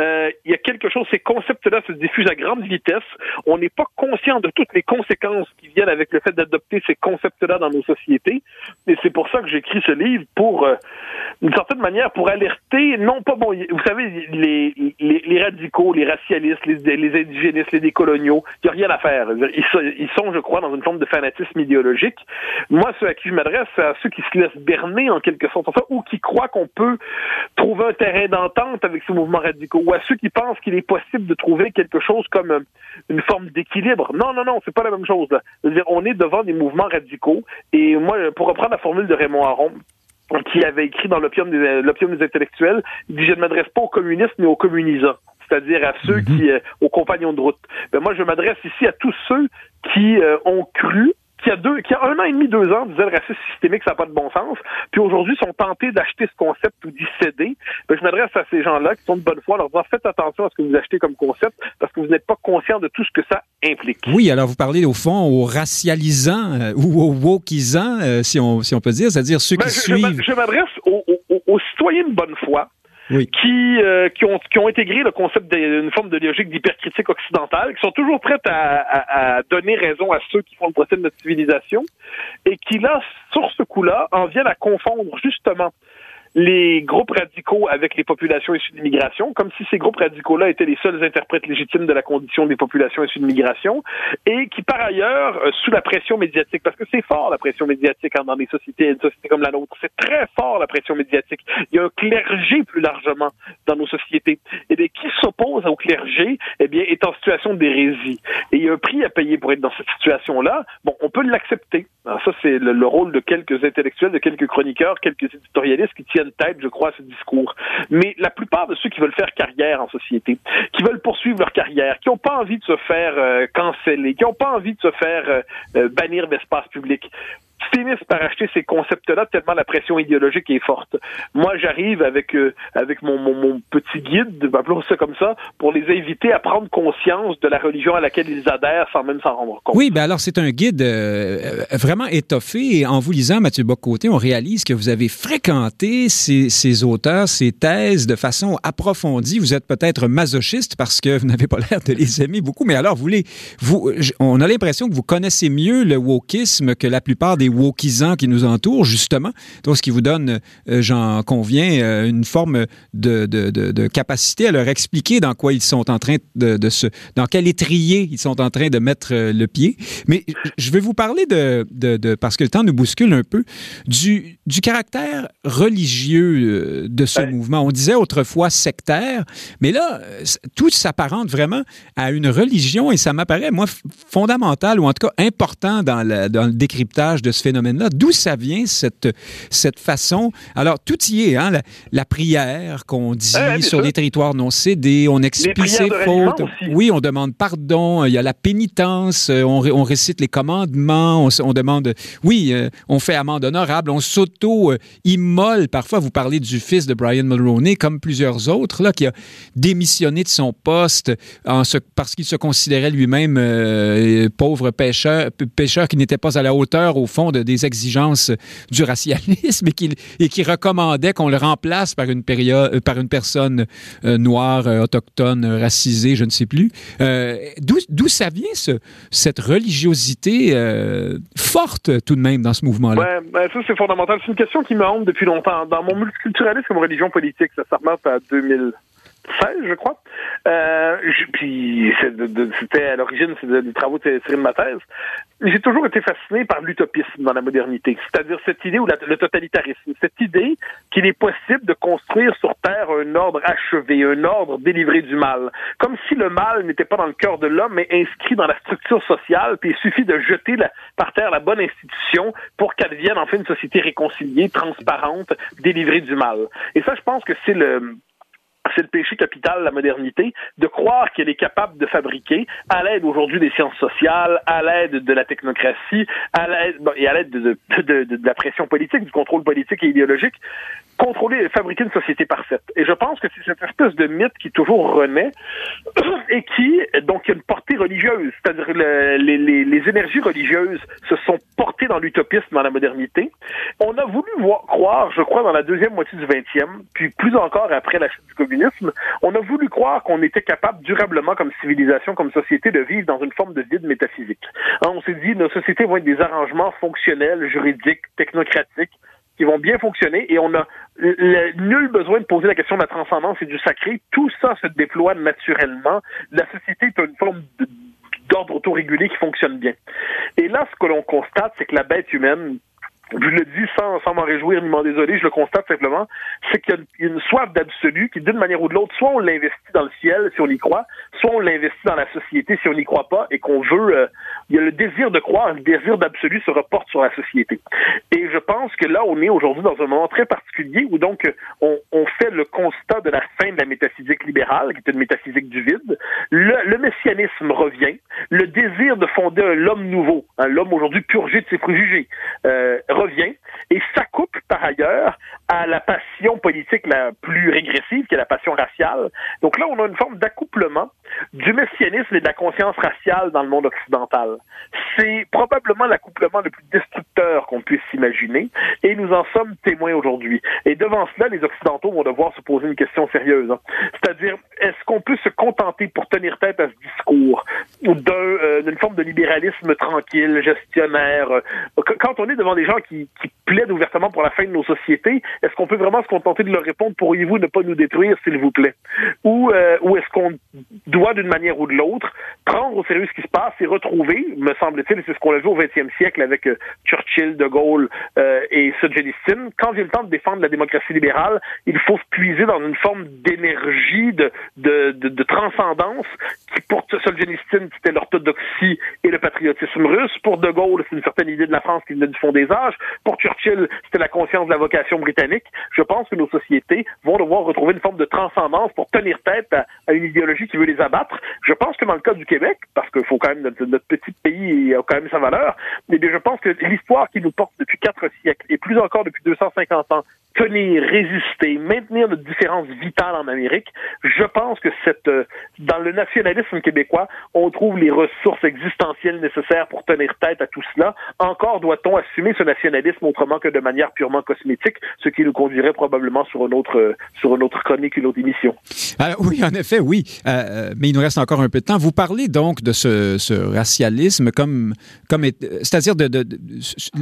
euh, il y a quelque chose, ces concepts-là se diffusent à grande vitesse. On n'est pas conscient de toutes les conséquences qui viennent avec le fait d'adopter ces concepts-là dans nos sociétés. Et c'est pour ça que j'écris ce livre, pour, euh, d'une certaine manière, pour alerter, non pas, bon, vous savez, les, les, les radicaux, racialistes, les, les indigénistes, les décoloniaux, il n'y a rien à faire. Ils sont, je crois, dans une forme de fanatisme idéologique. Moi, ceux à qui je m'adresse, c'est à ceux qui se laissent berner en quelque sorte, ou qui croient qu'on peut trouver un terrain d'entente avec ces mouvements radicaux, ou à ceux qui pensent qu'il est possible de trouver quelque chose comme euh, une forme d'équilibre. Non, non, non, c'est pas la même chose. On est devant des mouvements radicaux, et moi, pour reprendre la formule de Raymond Aron, qui avait écrit dans l'opium des, des intellectuels, il dit je ne m'adresse pas aux communistes mais aux communisants c'est-à-dire à ceux mhm. qui, euh, aux compagnons de route. Ben moi, je m'adresse ici à tous ceux qui euh, ont cru qui a deux, qui a un an et demi, deux ans, disaient le racisme systémique, ça n'a pas de bon sens, puis aujourd'hui sont tentés d'acheter ce concept ou d'y céder. Ben, je m'adresse à ces gens-là qui sont de bonne foi, leur disant faites attention à ce que vous achetez comme concept, parce que vous n'êtes pas conscient de tout ce que ça implique. Oui, alors vous parlez au fond aux racialisants euh, ou aux wokisants, si, on, si on peut dire, c'est-à-dire ceux ben, qui suivent. Je m'adresse aux, aux, aux citoyens de bonne foi qui, euh, qui, ont, qui ont intégré le concept d'une forme de logique d'hypercritique occidentale, qui sont toujours prêtes à, à, donner raison à ceux qui font le procès de notre civilisation, et qui, là, sur ce coup-là, en viennent à confondre justement les groupes radicaux avec les populations issues d'immigration, comme si ces groupes radicaux-là étaient les seuls interprètes légitimes de la condition des populations issues d'immigration, et qui par ailleurs, euh, sous la pression médiatique, parce que c'est fort la pression médiatique hein, dans des sociétés, une société comme la nôtre, c'est très fort la pression médiatique. Il y a un clergé plus largement dans nos sociétés. Et bien, qui s'oppose au clergé, eh bien, est en situation d'hérésie. Et il y a un prix à payer pour être dans cette situation-là. Bon, on peut l'accepter. Ça, c'est le, le, rôle de quelques intellectuels, de quelques chroniqueurs, quelques éditorialistes qui tiennent tête, je crois, à ce discours. Mais la plupart de ceux qui veulent faire carrière en société, qui veulent poursuivre leur carrière, qui n'ont pas envie de se faire euh, canceller, qui n'ont pas envie de se faire euh, euh, bannir d'espace public, finissent par acheter ces concepts-là tellement la pression idéologique est forte. Moi, j'arrive avec euh, avec mon, mon, mon, petit guide, appelons ça comme ça, pour les inviter à prendre conscience de la religion à laquelle ils adhèrent sans même s'en rendre compte. Oui, ben alors c'est un guide euh, vraiment étoffé et en vous lisant, Mathieu Bocoté, on réalise que vous avez fréquenté ces, ces auteurs, ces thèses de façon approfondie. Vous êtes peut-être masochiste parce que vous n'avez pas l'air de les aimer beaucoup, mais alors vous les, vous, on a l'impression que vous connaissez mieux le wokisme que la plupart des wokisants qui nous entourent, justement. Donc, ce qui vous donne, euh, j'en conviens, euh, une forme de, de, de, capacité à leur expliquer dans quoi ils sont en train de, de, se... dans quel étrier ils sont en train de mettre euh, le pied. Mais je vais vous parler de, de, parce que le temps nous bouscule un peu, du, du caractère religieux de ce mouvement. On disait autrefois sectaire, mais là, tout s'apparente vraiment à une religion et ça m'apparaît, moi, fondamental ou en tout cas important dans, la, dans le décryptage de ce phénomène-là. D'où ça vient, cette, cette façon? Alors, tout y est, hein? La, prière qu'on dit sur les territoires non cédés, on expie ses fautes. Oui, on demande pardon, il y a la pénitence, euh, on, on récite les commandements, on, demande, oui, euh, on fait amende honorable, on s'auto-immole. Parfois, vous parlez du fils de Brian Mulroney, comme plusieurs autres, là, qui a démissionné de son poste en parce qu'il se considérait lui-même euh, pauvre pêcheur, pêcheur qui n'était pas à la hauteur, au fond, de, des exigences du racialisme et qui, et qui recommandait qu'on le remplace par une, période, euh, par une personne euh, noire, euh, autochtone, racisée, je ne sais plus. D'où ça vient, ce, cette religiosité forte, tout de même, dans ce mouvement-là? Ouais, ben, ça, c'est fondamental. C'est une question qui me hante depuis longtemps. Dans mon multiculturalisme comme religion politique, ça, ça remonte à 2000. 16, je crois. Euh, puis c'était à l'origine des travaux de de ma thèse. J'ai toujours été fasciné par l'utopisme dans la modernité, c'est-à-dire cette idée ou le totalitarisme, cette idée qu'il est possible de construire sur Terre un ordre achevé, un ordre délivré du mal, comme si le mal n'était pas dans le cœur de l'homme, mais inscrit dans la structure sociale, puis il suffit de jeter par terre la bonne institution pour qu'elle devienne enfin une société réconciliée, transparente, délivrée du mal. Et ça, je pense que c'est le c'est le péché capital la modernité, de croire qu'elle est capable de fabriquer, à l'aide aujourd'hui des sciences sociales, à l'aide de la technocratie, à l'aide et à l'aide de, de, de, la pression politique, du contrôle politique et idéologique, contrôler et fabriquer une société parfaite. Et je pense que c'est cette espèce de mythe qui toujours renaît et qui, donc, a une portée religieuse. C'est-à-dire les, les, les, énergies religieuses se sont portées dans l'utopisme dans la modernité. On a voulu voir, croire, je crois, dans la deuxième moitié du 20e, puis plus encore après la chute du communisme, on a voulu croire qu'on était capable durablement, comme civilisation, comme société, de vivre dans une forme de vide métaphysique. On s'est dit, nos sociétés vont être des arrangements fonctionnels, juridiques, technocratiques, qui vont bien fonctionner et on a nul besoin de poser la question de la transcendance et du sacré. Tout ça se déploie naturellement. La société est une forme d'ordre autorégulé qui fonctionne bien. Et là, ce que l'on constate, c'est que la bête humaine, je le dis sans, sans m'en réjouir ni m'en désoler, je le constate simplement, c'est qu'il y a une soif d'absolu qui, d'une manière ou de l'autre, soit on l'investit dans le ciel si on y croit, soit on l'investit dans la société si on n'y croit pas et qu'on veut, euh, il y a le désir de croire, le désir d'absolu se reporte sur la société. Et je pense que là, on est aujourd'hui dans un moment très particulier où donc on, on, fait le constat de la fin de la métaphysique libérale, qui est une métaphysique du vide. Le, le messianisme revient. Le désir de fonder un l'homme nouveau, hein, l'homme aujourd'hui purgé de ses préjugés, euh, revient et s'accouple par ailleurs à la passion politique la plus régressive, qui est la passion raciale. Donc là, on a une forme d'accouplement du messianisme et de la conscience raciale dans le monde occidental. C'est probablement l'accouplement le plus destructeur qu'on puisse s'imaginer, et nous en sommes témoins aujourd'hui. Et devant cela, les Occidentaux vont devoir se poser une question sérieuse. Hein. C'est-à-dire, est-ce qu'on peut se contenter pour tenir tête à ce discours euh, d'une forme de libéralisme tranquille, gestionnaire? Euh, quand on est devant des gens qui, qui plaident ouvertement pour la fin de nos sociétés, est-ce qu'on peut vraiment se contenter de leur répondre, pourriez-vous ne pas nous détruire, s'il vous plaît? Ou, euh, ou est-ce qu'on doit, d'une manière ou de l'autre, prendre au sérieux ce qui se passe et retrouver, me semble-t-il, c'est ce qu'on a vu au XXe siècle avec euh, Churchill, De Gaulle euh, et Solzhenitsyn, quand vient le temps de défendre la démocratie libérale, il faut se puiser dans une forme d'énergie, de, de, transcendance qui, pour Solzhenitsyn, c'était l'orthodoxie et le patriotisme russe. Pour De Gaulle, c'est une certaine idée de la France qui venait du fond des âges. Pour Churchill, c'était la conscience de la vocation britannique. Je pense que nos sociétés vont devoir retrouver une forme de transcendance pour tenir tête à, à une idéologie qui veut les abattre. Je pense que dans le cas du Québec, parce qu'il faut quand même notre, notre, petit pays a quand même sa valeur, mais je pense que l'histoire qui nous porte depuis quatre siècles et plus encore depuis 250 ans tenir, résister, maintenir notre différence vitale en Amérique, je pense que cette, euh, dans le nationalisme québécois, on trouve les ressources existentielles nécessaires pour tenir tête à tout cela. Encore doit-on assumer ce nationalisme autrement que de manière purement cosmétique, ce qui nous conduirait probablement sur une autre, sur une autre chronique, une autre émission. Euh, oui, en effet, oui. Euh, mais il nous reste encore un peu de temps. Vous parlez donc de ce, racialisme comme, comme c'est-à-dire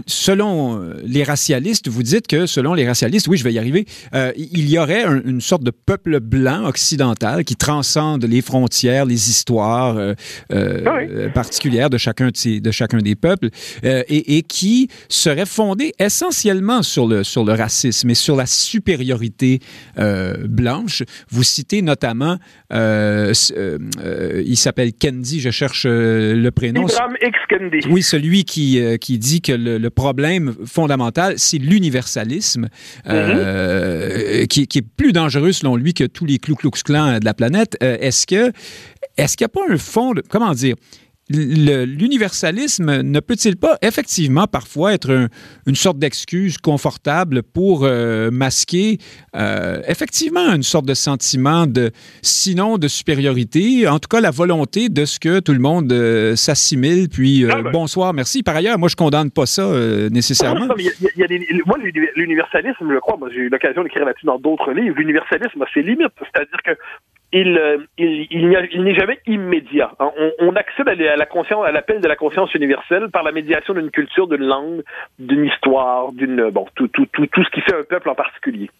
selon les racialistes, vous dites que selon les racialistes, oui, je vais y arriver, euh, il y aurait un, une sorte de peuple blanc occidental qui transcende les frontières, les histoires euh, euh, ah oui. particulières de chacun, de, ces, de chacun des peuples, et, et, qui serait fondé essentiellement sur le, sur le racisme et sur la supériorité blanche. Vous citez notamment, il s'appelle Kendi, je cherche le prénom. Ibram X. Kendi. Oui, celui qui, qui dit que le, le problème fondamental, c'est l'universalisme. Euh, qui, qui, est plus dangereux selon lui que tous les Ku Klux Klan de la planète. Euh, est-ce que est-ce qu'il n'y a pas un fond de comment dire l'universalisme ne peut-il pas effectivement parfois être un, une sorte d'excuse confortable pour euh, masquer euh, effectivement une sorte de sentiment de, sinon de supériorité, en tout cas la volonté de ce que tout le monde euh, s'assimile, puis ah ben. bonsoir, merci. Par ailleurs, moi je condamne pas ça nécessairement. Non, y a, y a des, moi, l'universalisme, je crois, j'ai eu l'occasion d'écrire là-dessus dans d'autres livres, l'universalisme a ses limites. C'est-à-dire que il, euh, il, il n'est jamais immédiat. On, on accède à la conscience, à l'appel de la conscience universelle par la médiation d'une culture, d'une langue, d'une histoire, d'une bon tout, tout, tout, tout ce qui fait un peuple en particulier.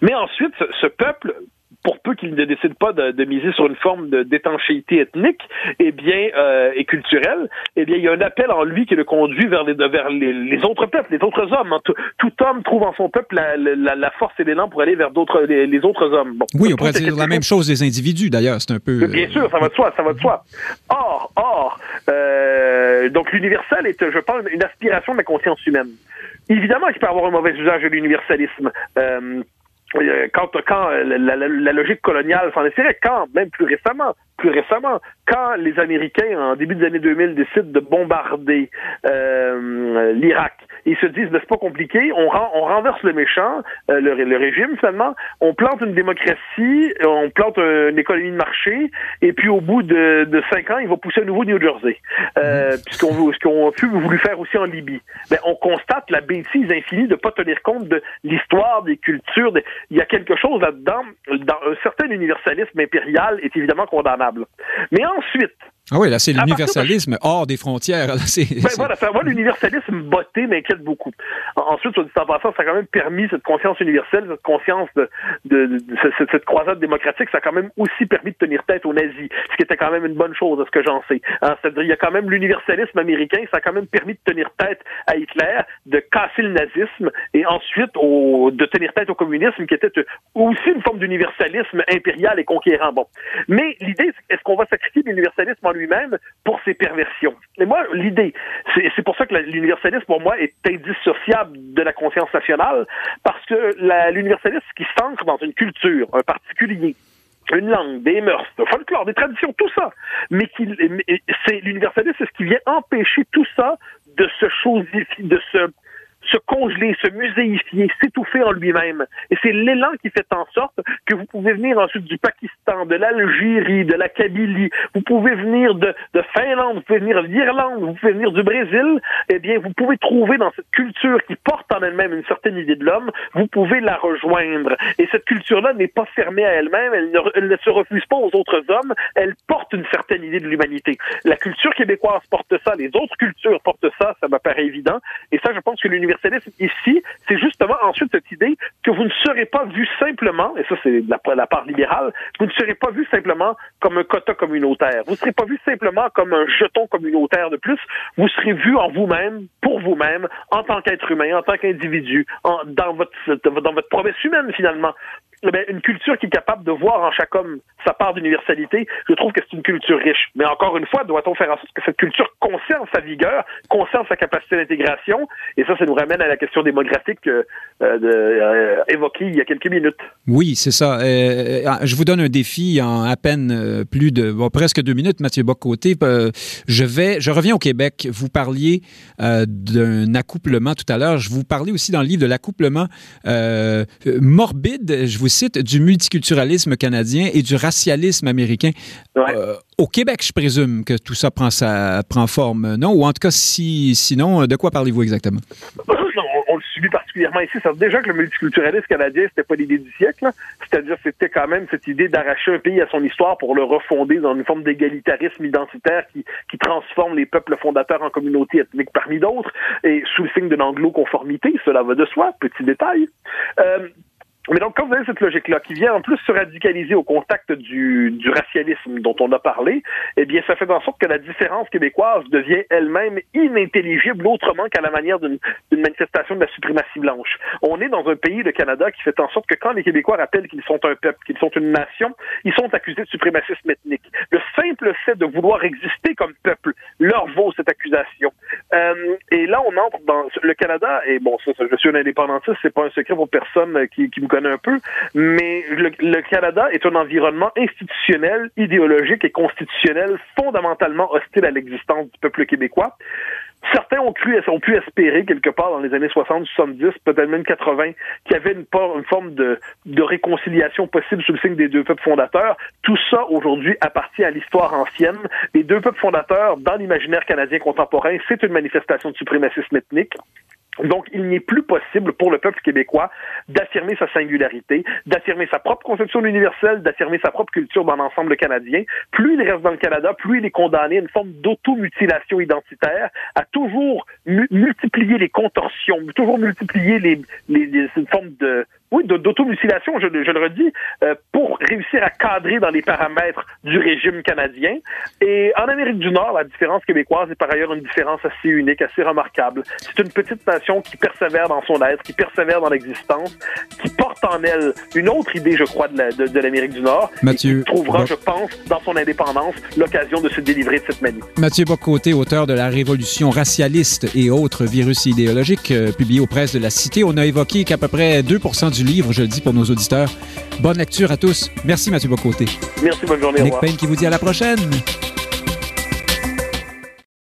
Mais ensuite, ce peuple pour peu qu'il ne décide pas de, de, miser sur une forme d'étanchéité ethnique et eh bien euh, et culturelle, eh bien il y a un appel en lui qui le conduit vers les vers les, les autres peuples, les autres hommes. Tout, tout, homme trouve en son peuple la, la, la force et l'élan pour aller vers d'autres les, les, autres hommes. Bon, oui, on pourrait dire la même chose des individus d'ailleurs, c'est un peu. Bien sûr, ça va de soi, ça va de soi. Or, or, euh, donc l'universel est, je pense, une aspiration de la conscience humaine. Évidemment, il peut avoir un mauvais usage de l'universalisme. Euh, quand, quand la, la, la logique coloniale s'en est quand, même plus récemment, plus récemment, quand les Américains, en début des années 2000, décident de bombarder euh, l'Irak, ils se disent, ben, c'est pas compliqué, on, renverse le méchant, euh, le, le, régime finalement, on plante une démocratie, on plante une économie de marché, et puis au bout de, de cinq ans, il va pousser à nouveau New Jersey, euh, mm-hmm. ce qu'on a pu voulu faire aussi en Libye. Ben, on constate la bêtise infinie de pas tenir compte de l'histoire, des cultures. Des... Il y a quelque chose là-dedans, dans un certain universalisme impérial est évidemment condamnable. Mais ensuite, ah oui, là, c'est l'universalisme de... hors des frontières. C'est, ben, voilà, moi, l'universalisme botté m'inquiète beaucoup. Ensuite, dit en passant, ça a quand même permis cette conscience universelle, cette conscience de, de, de, de cette, cette, croisade démocratique, ça a quand même aussi permis de tenir tête aux nazis, ce qui était quand même une bonne chose, à ce que j'en sais. Hein, c'est-à-dire, il y a quand même l'universalisme américain, ça a quand même permis de tenir tête à Hitler, de casser le nazisme, et ensuite au, de tenir tête au communisme, qui était aussi une forme d'universalisme impérial et conquérant. Bon. Mais l'idée, est-ce qu'on va sacrifier l'universalisme en lui-même pour ses perversions. Et moi, l'idée, c'est pour ça que l'universalisme, pour moi, est indissociable de la conscience nationale, parce que l'universalisme qui s'ancre dans une culture, un particulier, une langue, des mœurs, le folklore, des traditions, tout ça. Mais, c'est l'universalisme, c'est ce qui vient empêcher tout ça de se chosifier, de se congeler, se muséifier, s'étouffer en lui-même. Et c'est l'élan qui fait en sorte que vous pouvez venir ensuite du Pakistan, de l'Algérie, de la Kabylie, vous pouvez venir de, de Finlande, vous pouvez venir d'Irlande, vous pouvez venir du Brésil, eh bien, vous pouvez trouver dans cette culture qui porte en elle-même une certaine idée de l'homme, vous pouvez la rejoindre. Et cette culture-là n'est pas fermée à elle-même, elle, ne, se refuse pas aux autres hommes, elle porte une certaine idée de l'humanité. La culture québécoise porte ça, les autres cultures portent ça, ça me paraît évident. Et ça, je pense que l'université ici, c'est justement ensuite cette idée que vous ne serez pas vu simplement, et ça c'est la, la part libérale, serez pas vu simplement comme un quota communautaire. Vous serez pas vu simplement comme un jeton communautaire de plus. Vous serez vu en vous-même, pour vous-même, en tant qu'être humain, en tant qu'individu, dans votre dans votre promesse humaine finalement. Eh une culture qui est capable de voir en chaque homme sa part d'universalité, je trouve que c'est une culture riche. Mais encore une fois, doit-on faire en sorte que cette culture conserve sa vigueur, conserve sa capacité d'intégration? Et ça, ça nous ramène à la question démographique euh, euh, évoquée il y a quelques minutes. Oui, c'est ça. Euh, je vous donne un défi en à peine plus de presque deux minutes, Mathieu Bocoté. je vais, je reviens au Québec. Vous parliez d'un accouplement tout à l'heure. Je vous parlais aussi dans le livre de l'accouplement morbide. Je vous cite, du multiculturalisme canadien et du racialisme américain. Euh, au Québec, je présume que tout ça prend, sa, prend forme, non? Ou en tout cas, si, sinon, de quoi parlez-vous exactement? on, le subit particulièrement ici. Ça, déjà que le multiculturalisme canadien, c'était pas l'idée du siècle. C'est-à-dire, c'était quand même cette idée d'arracher un pays à son histoire pour le refonder dans une forme d'égalitarisme identitaire qui, qui transforme les peuples fondateurs en communautés ethniques parmi d'autres, et sous le signe d'une anglo-conformité, cela va de soi, petit détail. Euh, mais donc, quand vous avez cette logique-là, qui vient en plus se radicaliser au contact du, du racialisme dont on a parlé, eh bien, ça fait en sorte que la différence québécoise devient elle-même inintelligible autrement qu'à la manière d'une manifestation de la suprématie blanche. On est dans un pays, le Canada, qui fait en sorte que quand les Québécois rappellent qu'ils sont un peuple, qu'ils sont une nation, ils sont accusés de suprémacisme ethnique. Le simple fait de vouloir exister comme peuple leur vaut cette accusation. Euh, et là, on entre dans le Canada, et bon, ça, je suis un indépendantiste, c'est pas un secret pour personne qui, qui me connaît un peu, mais le, Canada est un environnement institutionnel, idéologique et constitutionnel fondamentalement hostile à l'existence du peuple québécois. Certains ont cru, ont pu espérer quelque part dans les années 60, 70, peut-être même 80, qu'il y avait une, forme de, de, réconciliation possible sous le signe des deux peuples fondateurs. Tout ça aujourd'hui appartient à l'histoire ancienne. Les deux peuples fondateurs, dans l'imaginaire canadien contemporain, c'est une manifestation de suprémacisme ethnique. Donc, il n'est plus possible pour le peuple québécois d'affirmer sa singularité, d'affirmer sa propre conception universelle, d'affirmer sa propre culture dans l'ensemble canadien. Plus il reste dans le Canada, plus il est condamné à une forme d'automutilation identitaire, à toujours multiplier les contorsions, toujours multiplier les, les, les une forme de oui, d'automutilation, je, je, le redis, euh, pour réussir à cadrer dans les paramètres du régime canadien. Et en Amérique du Nord, la différence québécoise est par ailleurs une différence assez unique, assez remarquable. C'est une petite nation qui persévère dans son être, qui persévère dans l'existence, qui porte en elle une autre idée, je crois, de l'Amérique du Nord. Mathieu, et qui trouvera, je pense, dans son indépendance, l'occasion de se délivrer de cette manie. Mathieu Bocoté, auteur de La Révolution racialiste et autres virus idéologiques, euh, publié aux presses de la Cité, on a évoqué qu'à peu près 2 du du livre, je le dis pour nos auditeurs. Bonne lecture à tous. Merci Mathieu Bocoté. Merci, bonne journée. Nick Payne qui vous dit à la prochaine.